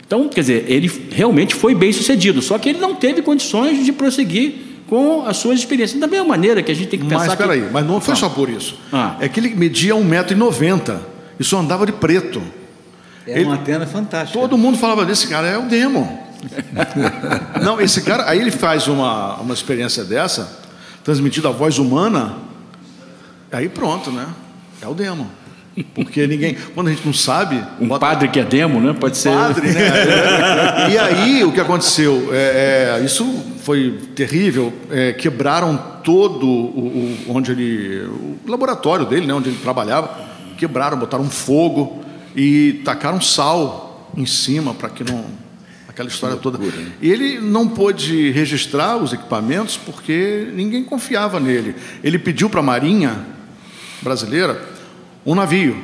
Então, quer dizer, ele realmente foi bem sucedido, só que ele não teve condições de prosseguir com as suas experiências. Da mesma maneira que a gente tem que pensar. Mas espera que... aí, mas não foi ah. só por isso. Ah. É que ele media 1,90m e só andava de preto. É ele... uma antena fantástica. Todo mundo falava desse cara, é o demo. não, esse cara, aí ele faz uma, uma experiência dessa, transmitida a voz humana, aí pronto, né? É o demo. Porque ninguém. Quando a gente não sabe. Um bota... padre que é demo, né? Pode ser. Padre, né? e aí o que aconteceu? É, é, isso foi terrível. É, quebraram todo o, o, onde ele. O laboratório dele, né? Onde ele trabalhava. Quebraram, botaram fogo e tacaram sal em cima para que não. Aquela história toda. Né? E ele não pôde registrar os equipamentos porque ninguém confiava nele. Ele pediu para a Marinha brasileira um navio,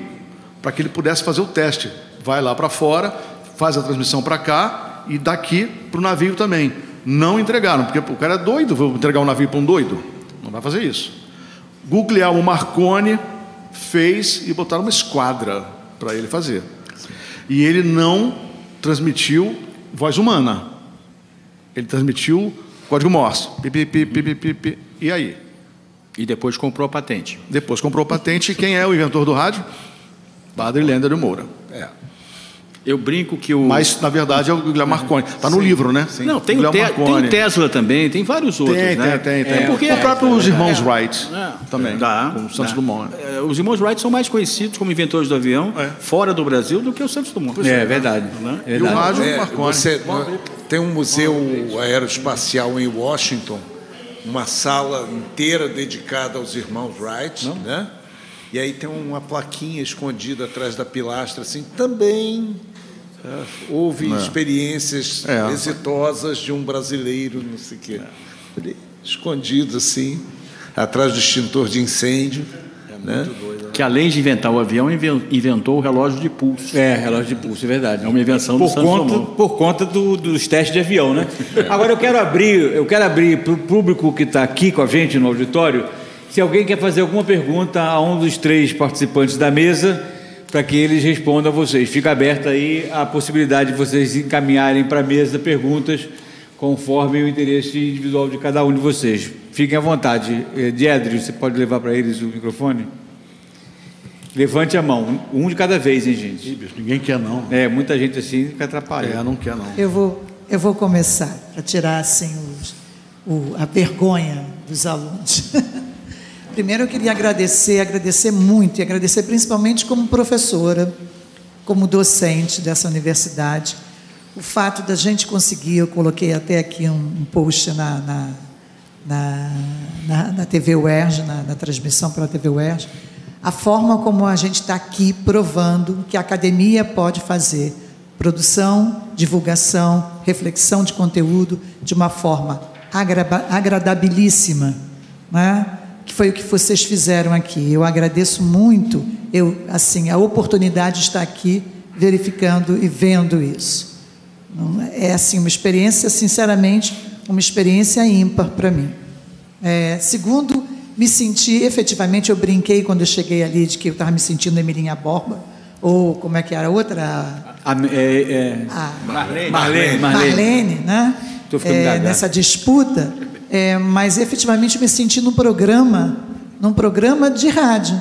para que ele pudesse fazer o teste. Vai lá para fora, faz a transmissão para cá e daqui para o navio também. Não entregaram, porque o cara é doido, vou entregar um navio para um doido. Não vai fazer isso. Guglielmo Marconi fez e botaram uma esquadra para ele fazer. E ele não transmitiu voz humana. Ele transmitiu código Morse. Pi, pi, pi, e aí? E depois comprou a patente. Depois comprou a patente. E quem é o inventor do rádio? Padre Lender de Moura. É. Eu brinco que o. Mas, na verdade, é o Guilherme Marconi. Está no livro, né? Sim. Não, tem o, te... tem Tesla também, tem vários outros. Tem, né? tem, tem. tem. É, porque... O próprio os irmãos Wright é. também. Dá, com o Santos. Dumont. É, os irmãos Wright são mais conhecidos como inventores do avião é. fora do Brasil do que o Santos Dumont. É, é, verdade. Né? E o rádio, é, Marconi. Você, tem um museu aeroespacial em Washington uma sala inteira dedicada aos irmãos Wright, Não. né? E aí tem uma plaquinha escondida atrás da pilastra, assim, também é, houve é. experiências é. exitosas de um brasileiro, não sei o quê. É. Escondido assim, atrás do extintor de incêndio. É né? muito doido que além de inventar o avião, inventou o relógio de pulso. É, relógio de pulso, é verdade. É uma invenção por do conta, Por conta do, dos testes de avião, né? Agora eu quero abrir, eu quero abrir para o público que está aqui com a gente no auditório, se alguém quer fazer alguma pergunta a um dos três participantes da mesa, para que eles respondam a vocês. Fica aberta aí a possibilidade de vocês encaminharem para a mesa perguntas conforme o interesse individual de cada um de vocês. Fiquem à vontade. Eh, Diedri, você pode levar para eles o microfone? Levante a mão, um de cada vez, hein, gente? Ih, ninguém quer não. É, muita gente assim fica atrapalhando. É, não quer não. Eu vou, eu vou começar para tirar assim os, o, a vergonha dos alunos. Primeiro eu queria agradecer, agradecer muito e agradecer principalmente como professora, como docente dessa universidade, o fato da gente conseguir, eu coloquei até aqui um, um post na, na, na, na, na TV UERJ, na, na transmissão pela TV UERJ, a forma como a gente está aqui provando que a academia pode fazer produção, divulgação, reflexão de conteúdo de uma forma agradabilíssima, né? Que foi o que vocês fizeram aqui. Eu agradeço muito, eu assim a oportunidade de estar aqui verificando e vendo isso. É assim uma experiência, sinceramente, uma experiência ímpar para mim. É, segundo me senti, efetivamente, eu brinquei quando eu cheguei ali de que eu estava me sentindo Emilinha Borba, ou como é que era a outra? A, é, é, a Marlene. Marlene. Marlene, né? É, nessa disputa, é, mas efetivamente me senti num programa, num programa de rádio.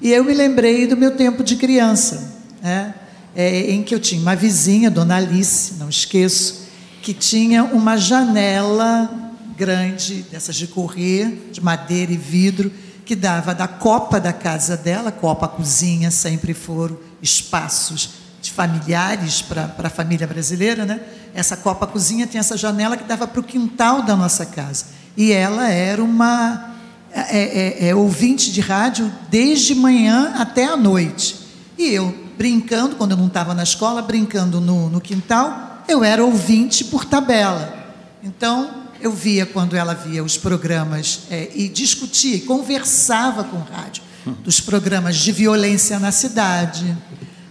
E eu me lembrei do meu tempo de criança, né? É, em que eu tinha uma vizinha, Dona Alice, não esqueço, que tinha uma janela grande, dessas de correr, de madeira e vidro, que dava da copa da casa dela, copa, cozinha, sempre foram espaços familiares para a família brasileira, né? Essa copa cozinha tem essa janela que dava para o quintal da nossa casa. E ela era uma é, é, é, ouvinte de rádio desde manhã até a noite. E eu, brincando, quando eu não estava na escola, brincando no, no quintal, eu era ouvinte por tabela. Então, eu via quando ela via os programas é, e discutia conversava com o rádio dos programas de violência na cidade,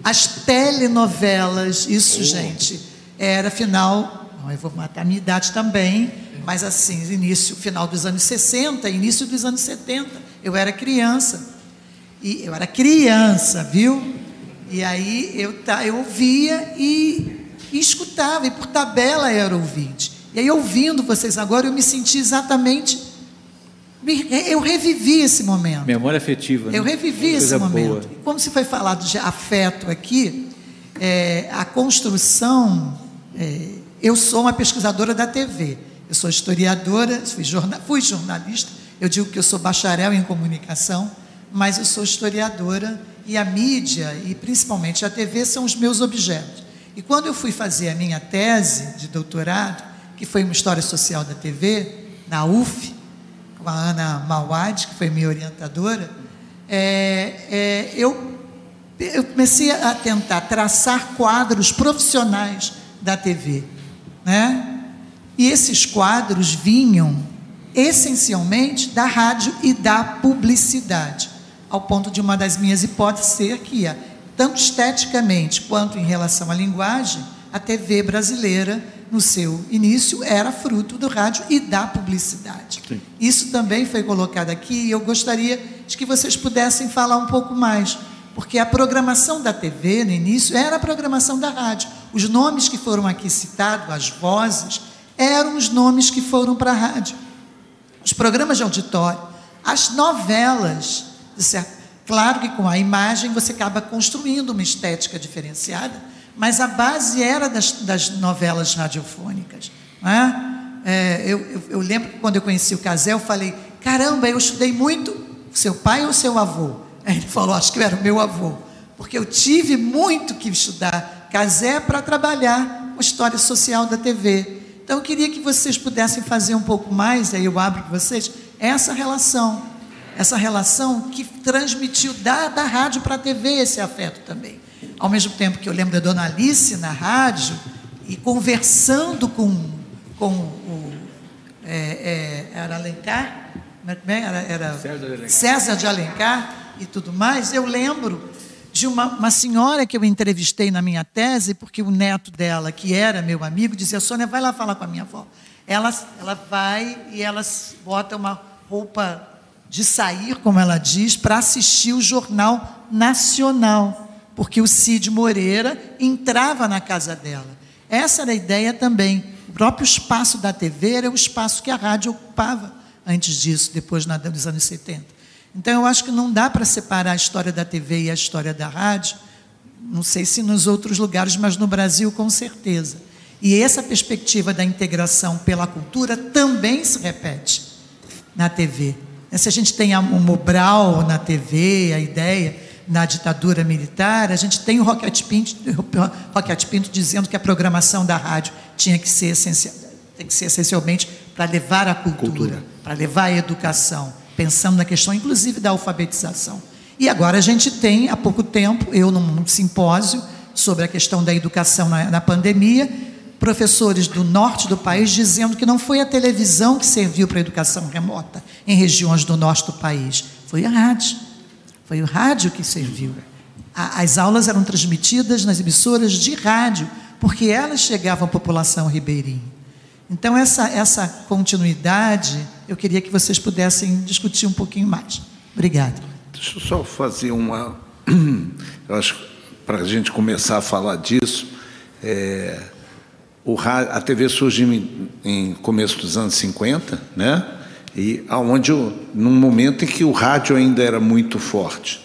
as telenovelas, isso, oh. gente, era final. Não, eu vou matar a minha idade também, mas assim, início, final dos anos 60, início dos anos 70. Eu era criança. E eu era criança, viu? E aí eu, eu ouvia e, e escutava, e por tabela era ouvinte. E aí, ouvindo vocês agora, eu me senti exatamente. Eu revivi esse momento. Memória afetiva. Né? Eu revivi esse momento. Boa. Como se foi falado de afeto aqui, é, a construção. É, eu sou uma pesquisadora da TV. Eu sou historiadora, fui, jornal, fui jornalista. Eu digo que eu sou bacharel em comunicação, mas eu sou historiadora e a mídia e principalmente a TV são os meus objetos. E quando eu fui fazer a minha tese de doutorado, que foi uma história social da TV, na UF, com a Ana Mawad, que foi minha orientadora, é, é, eu, eu comecei a tentar traçar quadros profissionais da TV. Né? E esses quadros vinham essencialmente da rádio e da publicidade, ao ponto de uma das minhas hipóteses ser que, tanto esteticamente quanto em relação à linguagem, a TV brasileira no seu início, era fruto do rádio e da publicidade. Sim. Isso também foi colocado aqui e eu gostaria de que vocês pudessem falar um pouco mais, porque a programação da TV, no início, era a programação da rádio. Os nomes que foram aqui citados, as vozes, eram os nomes que foram para a rádio. Os programas de auditório, as novelas, claro que com a imagem você acaba construindo uma estética diferenciada, mas a base era das, das novelas radiofônicas. É? É, eu, eu, lembro que quando eu conheci o Casé, eu falei: caramba, eu estudei muito, seu pai ou seu avô? Aí ele falou: acho que era o meu avô, porque eu tive muito que estudar Casé para trabalhar a história social da TV. Então eu queria que vocês pudessem fazer um pouco mais, aí eu abro para vocês, essa relação. Essa relação que transmitiu da, da rádio para a TV esse afeto também ao mesmo tempo que eu lembro da dona Alice na rádio e conversando com, com o. É, é, era Alencar? É era, era César, de Alencar. César de Alencar e tudo mais. Eu lembro de uma, uma senhora que eu entrevistei na minha tese, porque o neto dela, que era meu amigo, dizia: Sônia, vai lá falar com a minha avó. Ela, ela vai e ela bota uma roupa de sair, como ela diz, para assistir o Jornal Nacional porque o Cid Moreira entrava na casa dela. Essa era a ideia também. O próprio espaço da TV era o espaço que a rádio ocupava antes disso, depois dos anos 70. Então, eu acho que não dá para separar a história da TV e a história da rádio, não sei se nos outros lugares, mas no Brasil, com certeza. E essa perspectiva da integração pela cultura também se repete na TV. Se a gente tem o Mobral na TV, a ideia na ditadura militar, a gente tem o Roquete Pinto, Roquete Pinto dizendo que a programação da rádio tinha que ser, essencial, tem que ser essencialmente para levar a cultura, cultura. para levar a educação, pensando na questão inclusive da alfabetização. E agora a gente tem, há pouco tempo, eu num simpósio sobre a questão da educação na, na pandemia, professores do norte do país dizendo que não foi a televisão que serviu para a educação remota em regiões do norte do país, foi a rádio. Foi o rádio que serviu. As aulas eram transmitidas nas emissoras de rádio, porque elas chegavam à população ribeirinha. Então, essa, essa continuidade, eu queria que vocês pudessem discutir um pouquinho mais. Obrigada. Deixa eu só fazer uma. Eu acho para a gente começar a falar disso, é, o, a TV surgiu em, em começo dos anos 50, né? E aonde eu, num momento em que o rádio ainda era muito forte,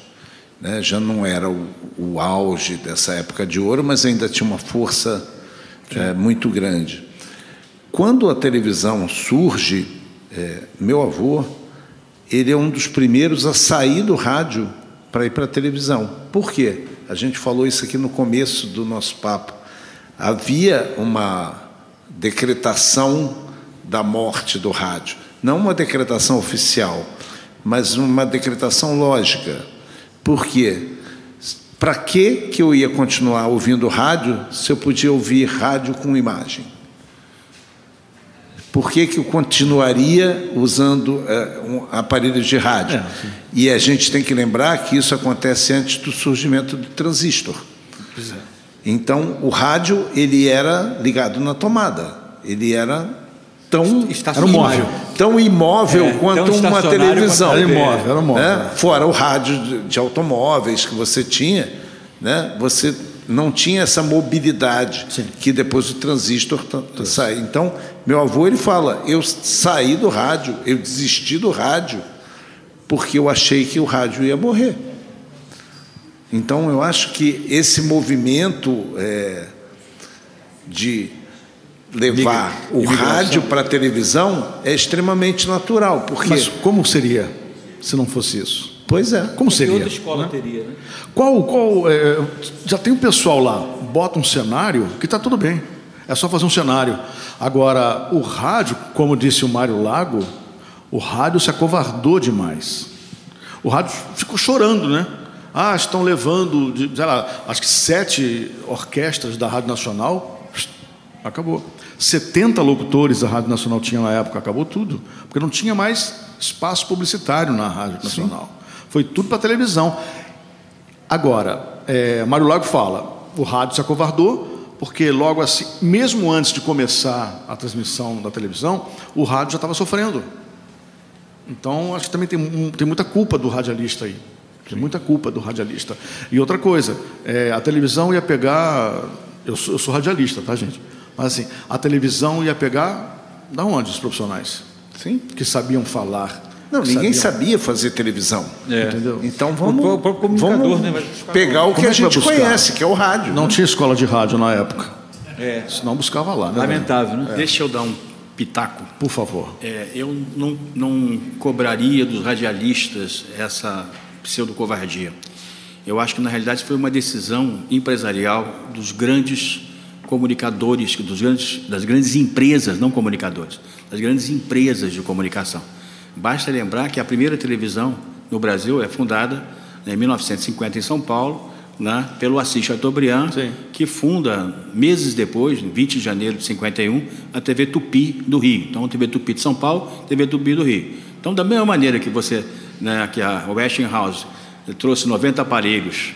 né? já não era o, o, auge dessa época de ouro, mas ainda tinha uma força é, muito grande. Quando a televisão surge, é, meu avô ele é um dos primeiros a sair do rádio para ir para a televisão. Por quê? A gente falou isso aqui no começo do nosso papo. Havia uma decretação da morte do rádio. Não uma decretação oficial, mas uma decretação lógica. Por quê? Para que, que eu ia continuar ouvindo rádio se eu podia ouvir rádio com imagem? Por que, que eu continuaria usando é, um, aparelhos de rádio? É, e a gente tem que lembrar que isso acontece antes do surgimento do transistor. É. Então, o rádio ele era ligado na tomada. Ele era tão era um móvel, tão imóvel é, quanto tão uma televisão. Era imóvel, era imóvel. Né? Fora o rádio de, de automóveis que você tinha, né? Você não tinha essa mobilidade Sim. que depois o transistor sai. Então, meu avô ele fala: eu saí do rádio, eu desisti do rádio porque eu achei que o rádio ia morrer. Então, eu acho que esse movimento é, de levar o rádio para a televisão é extremamente natural. Porque... Mas como seria se não fosse isso? Pois é. Como seria? outra escola né? teria, né? Qual, qual, é, já tem um pessoal lá, bota um cenário que está tudo bem. É só fazer um cenário. Agora, o rádio, como disse o Mário Lago, o rádio se acovardou demais. O rádio ficou chorando, né? Ah, estão levando, sei lá, acho que sete orquestras da Rádio Nacional. Acabou. 70 locutores a Rádio Nacional tinha na época, acabou tudo. Porque não tinha mais espaço publicitário na Rádio Nacional. Sim. Foi tudo para televisão. Agora, é, Mário Lago fala, o rádio se acovardou, porque logo assim, mesmo antes de começar a transmissão da televisão, o rádio já estava sofrendo. Então, acho que também tem, tem muita culpa do radialista aí. Tem muita culpa do radialista. E outra coisa, é, a televisão ia pegar. Eu sou, eu sou, radialista, tá, gente? Mas assim, a televisão ia pegar. Da onde os profissionais? Sim. Que sabiam falar não, ninguém sabia fazer televisão. É. Entendeu? Então vamos, o, o, o vamos né? pegar o que a gente conhece, que é o rádio. Não né? tinha escola de rádio na época. É. Senão buscava lá. Né, Lamentável, né? É. Deixa eu dar um pitaco. Por favor. É, eu não, não cobraria dos radialistas essa pseudo-covardia. Eu acho que, na realidade, foi uma decisão empresarial dos grandes comunicadores, dos grandes, das grandes empresas, não comunicadores, das grandes empresas de comunicação Basta lembrar que a primeira televisão no Brasil é fundada né, em 1950 em São Paulo, né, pelo Assis Chateaubriand, Sim. que funda, meses depois, 20 de janeiro de 51, a TV Tupi do Rio. Então, a TV Tupi de São Paulo, TV Tupi do Rio. Então, da mesma maneira que você, né, que a Westinghouse trouxe 90 aparelhos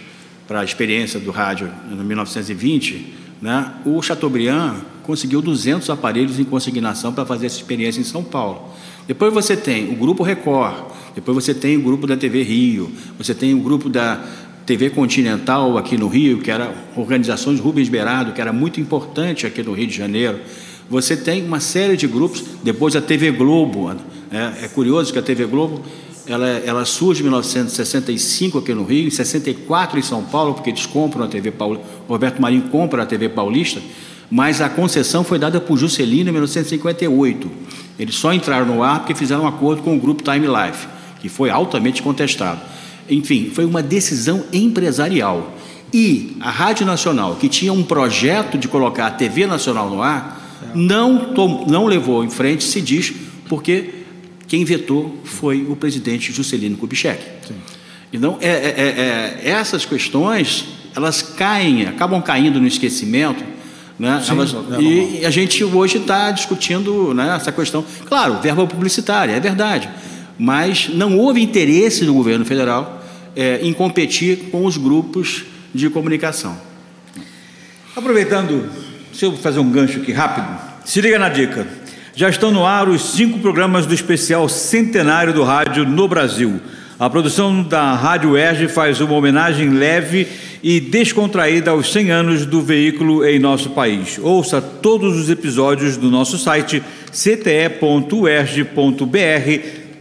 para a experiência do rádio em 1920, né, o Chateaubriand conseguiu 200 aparelhos em consignação para fazer essa experiência em São Paulo. Depois você tem o Grupo Record, depois você tem o grupo da TV Rio, você tem o grupo da TV Continental aqui no Rio, que era organizações Rubens Beirado, que era muito importante aqui no Rio de Janeiro. Você tem uma série de grupos, depois a TV Globo. É, é curioso que a TV Globo ela, ela, surge em 1965 aqui no Rio, em 64 em São Paulo, porque eles compram a TV Paulista, Roberto Marinho compra a TV Paulista, mas a concessão foi dada por Juscelino em 1958. Eles só entraram no ar porque fizeram um acordo com o grupo Time Life, que foi altamente contestado. Enfim, foi uma decisão empresarial. E a Rádio Nacional, que tinha um projeto de colocar a TV Nacional no ar, não, não levou em frente, se diz, porque quem vetou foi o presidente Juscelino Kubitschek. Sim. Então, é, é, é, essas questões, elas caem, acabam caindo no esquecimento, né? Sim, Elas, é e a gente hoje está discutindo né, essa questão. Claro, verba publicitária, é verdade. Mas não houve interesse do governo federal é, em competir com os grupos de comunicação. Aproveitando, se eu fazer um gancho aqui rápido, se liga na dica. Já estão no ar os cinco programas do especial centenário do rádio no Brasil. A produção da Rádio Erge faz uma homenagem leve e descontraída aos 100 anos do veículo em nosso país. Ouça todos os episódios do nosso site cte.erge.br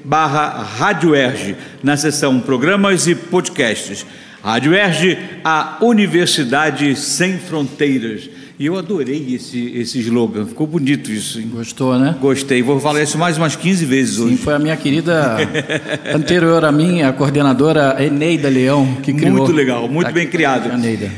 barra Rádio Erge, na seção Programas e Podcasts. Rádio Erge, a Universidade Sem Fronteiras. E eu adorei esse, esse slogan, ficou bonito isso. Hein? Gostou, né? Gostei, vou falar isso mais umas 15 vezes Sim, hoje. foi a minha querida anterior a mim, a coordenadora Eneida Leão, que criou. Muito legal, muito bem criado. Eneida.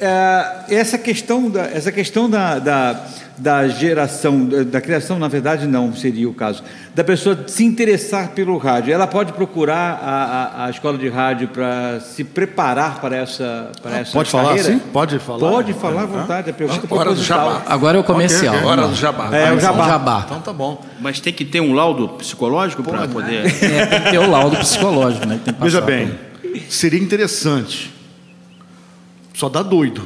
É, essa questão da, essa questão da, da, da geração, da, da criação, na verdade, não seria o caso, da pessoa se interessar pelo rádio. Ela pode procurar a, a, a escola de rádio para se preparar para essa, para essa Pode falar carreira? assim? Pode falar? Pode falar à vontade, a pergunta Hora do jabá. Agora é o comercial. Ok, ok. Hora do jabá. É, o jabá. Jabá. Então tá bom. Mas tem que ter um laudo psicológico para poder. É, tem que ter o laudo psicológico, né? que tem que Veja bem, seria interessante. Só dá doido.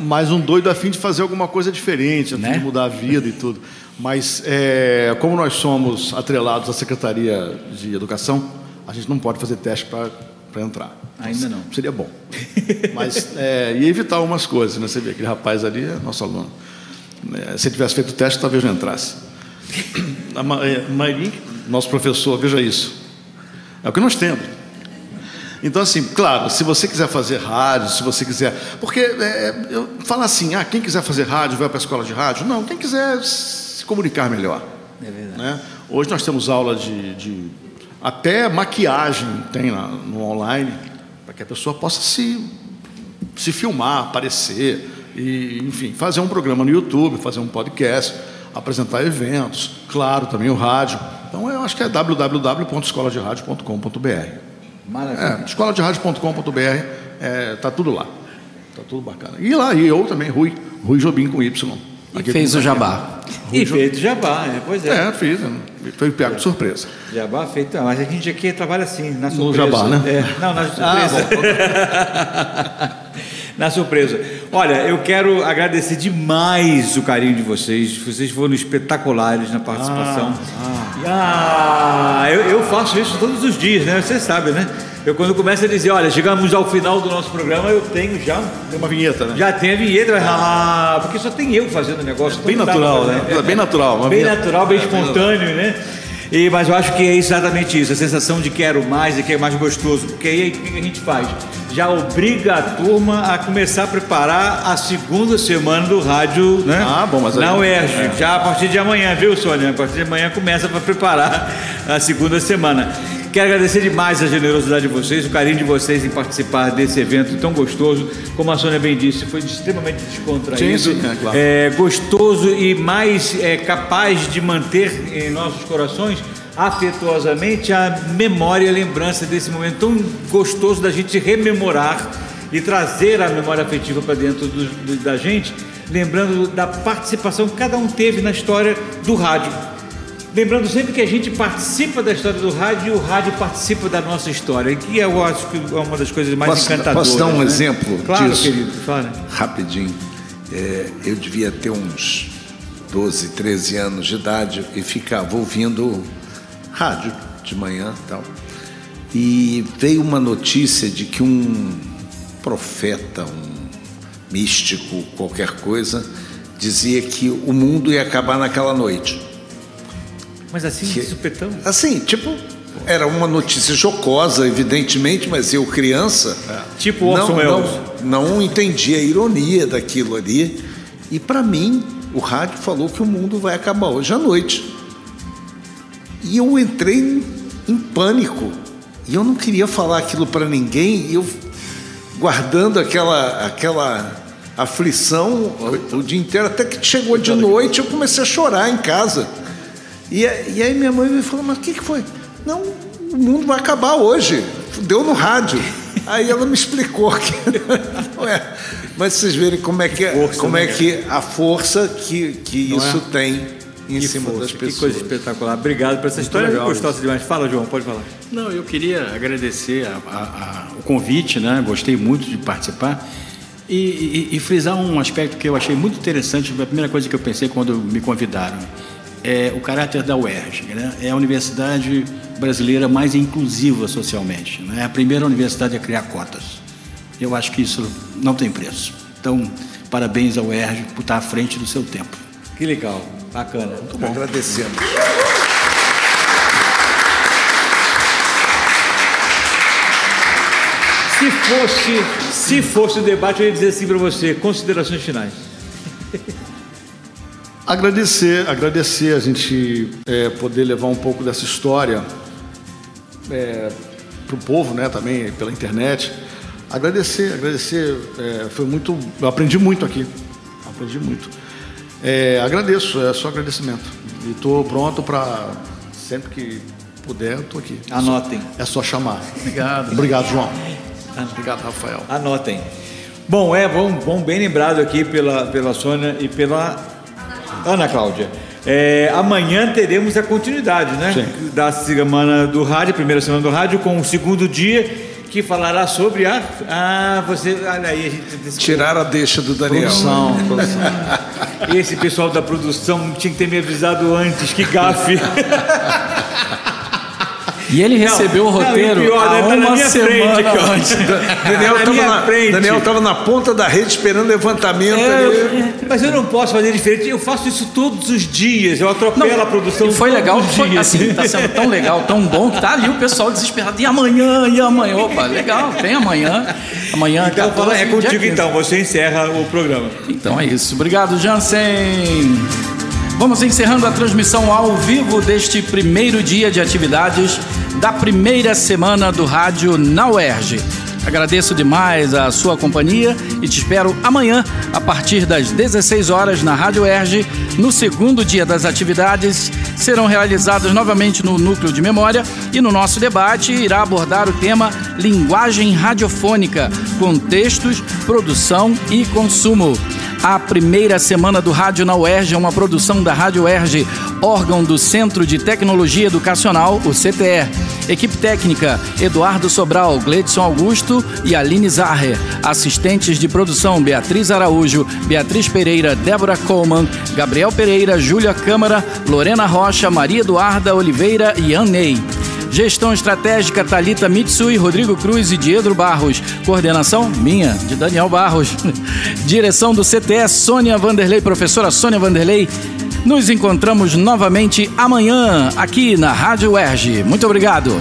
Mas um doido a fim de fazer alguma coisa diferente, a fim Né? de mudar a vida e tudo. Mas é, como nós somos atrelados à Secretaria de Educação, a gente não pode fazer teste para entrar. Ainda não. Seria bom. Mas é, ia evitar algumas coisas, né? Você vê, aquele rapaz ali é nosso aluno. É, se ele tivesse feito o teste, talvez não entrasse. A Ma- é, Mairi, nosso professor, veja isso. É o que nós temos. Então, assim, claro, se você quiser fazer rádio, se você quiser. Porque é, eu falar assim, ah, quem quiser fazer rádio vai para a escola de rádio. Não, quem quiser se comunicar melhor. É verdade. Hoje nós temos aula de. de- até maquiagem tem lá no online, para que a pessoa possa se, se filmar, aparecer, e, enfim, fazer um programa no YouTube, fazer um podcast, apresentar eventos, claro, também o rádio. Então eu acho que é www.escoladeradio.com.br. Maravilha. É, escoladeradio.com.br, é, tá tudo lá. Tá tudo bacana. E lá, e eu também, Rui, Rui Jobim com Y. E fez o jabá. E feito jabá, é, pois é. É, fiz. Foi pego de surpresa. Jabá feito, mas a gente aqui trabalha assim, na surpresa. jabá, né? É, não, na surpresa. na surpresa. Olha, eu quero agradecer demais o carinho de vocês. Vocês foram espetaculares na participação. Ah, eu, eu faço isso todos os dias, né? Você sabe, né? Eu quando começo a dizer, olha, chegamos ao final do nosso programa, eu tenho já Tem uma vinheta, né? já tem a vinheta, mas, ah, porque só tem eu fazendo o negócio. Bem natural, né? fazer. Bem natural, Bem vinheta. natural, bem espontâneo, né? E, mas eu acho que é exatamente isso, a sensação de quero mais e que é mais gostoso. Porque aí o que a gente faz? Já obriga a turma a começar a preparar a segunda semana do rádio, né? Ah, bom, mas Na UERJ. Já a partir de amanhã, viu, Sônia? A partir de amanhã começa para preparar a segunda semana. Quero agradecer demais a generosidade de vocês, o carinho de vocês em participar desse evento tão gostoso. Como a Sônia bem disse, foi extremamente descontraído, Sim, sim, é, claro. é, gostoso e mais é, capaz de manter em nossos corações afetuosamente a memória e a lembrança desse momento tão gostoso da gente rememorar e trazer a memória afetiva para dentro do- do- da gente, lembrando da participação que cada um teve na história do rádio. Lembrando sempre que a gente participa da história do rádio e o rádio participa da nossa história, que eu acho que é uma das coisas mais Posso- encantadoras. posso dar um né? exemplo Claro, disso? querido, fala. rapidinho. É, eu devia ter uns 12, 13 anos de idade e ficava ouvindo rádio de manhã e tal. E veio uma notícia de que um profeta, um místico, qualquer coisa, dizia que o mundo ia acabar naquela noite. Mas assim, Que- de supetão. Assim, tipo, era uma notícia jocosa, evidentemente, mas eu, criança, Tipo não, Orson Welles. não, não entendi a ironia daquilo ali. E para mim, o rádio falou que o mundo vai acabar hoje à noite. E eu entrei em, em pânico. E eu não queria falar aquilo para ninguém. E eu guardando aquela, aquela aflição o, o dia inteiro, até que chegou de noite, eu comecei a chorar em casa. E, e aí minha mãe me falou, mas o que, que foi? Não, o mundo vai acabar hoje. Deu no rádio. Aí ela me explicou que não é. Mas vocês verem como é que, é- como né, é que a força que, que é? isso tem em Que cima força, das que pessoas. coisa espetacular. Obrigado por essa história legal gostosa demais. Fala, João, pode falar. Não, eu queria agradecer a- a- a- o convite, né? Gostei muito de participar. E, e- e frisar um aspecto que eu achei muito interessante, a primeira coisa que eu pensei quando me convidaram, é o caráter da UERJ. Né? É a universidade brasileira mais inclusiva socialmente. Né? É a primeira universidade a criar cotas. Eu acho que isso não tem preço. Então, parabéns ao UERJ por estar à frente do seu tempo. Que legal, bacana. Muito bom. Agradecemos. Se fosse, se fosse o debate, eu ia dizer assim para você, considerações finais. Agradecer, agradecer a gente é, poder levar um pouco dessa história é, para o povo, né, também pela internet. Agradecer, agradecer, é, foi muito, eu aprendi muito aqui, aprendi muito. É, agradeço, é só agradecimento. E estou pronto para sempre que puder, estou aqui. Anotem. É só chamar. Obrigado. Obrigado, João. Obrigado, Rafael. Anotem. Bom, é bom, bom bem lembrado aqui pela, pela Sônia e pela Ana Cláudia. É, amanhã teremos a continuidade, né? Sim. Da semana do rádio, primeira semana do rádio, com o segundo dia, que falará sobre a. Ah, você. Olha aí, a gente. Tirar a deixa do Daniel. Produção, produção. Esse pessoal da produção tinha que ter me avisado antes, que gafe. E ele recebeu o Não, roteiro e pior, há né, tá na uma frente semana ó. antes. Daniel Na estava na, frente. Daniel tava na ponta da rede esperando levantamento É, eu- mas eu não posso fazer diferente, eu faço isso todos os dias, eu atropelo a produção E foi legal, foi, assim, tá sendo tão legal, tão bom, que tá ali o pessoal desesperado. E amanhã, e amanhã? Opa, legal, tem amanhã. Amanhã, Então, 14, fala, é contigo 15. então, você encerra o programa. Então é isso. Obrigado, Jansen. Vamos encerrando a transmissão ao vivo deste primeiro dia de atividades da primeira semana do rádio na UERJ. Agradeço demais a sua companhia e te espero amanhã, a partir das 16 horas, na Rádio UERJ. No segundo dia das atividades, serão realizadas novamente no Núcleo de Memória e no nosso debate irá abordar o tema Linguagem Radiofônica, Contextos, Produção e Consumo. A primeira semana do Rádio na UERJ é uma produção da Rádio UERJ, órgão do Centro de Tecnologia Educacional, o CTE. Equipe técnica: Eduardo Sobral, Gledson Augusto e Aline Zaher. Assistentes de produção: Beatriz Araújo, Beatriz Pereira, Débora Coleman, Gabriel Pereira, Júlia Câmara, Lorena Rocha, Maria Eduarda Oliveira e Annei. Gestão estratégica Talita Mitsui, Rodrigo Cruz e Diedro Barros. Coordenação minha, de Daniel Barros. Direção do CTE Sônia Vanderlei, professora Sônia Vanderlei. Nos encontramos novamente amanhã aqui na Rádio UERJ. Muito obrigado.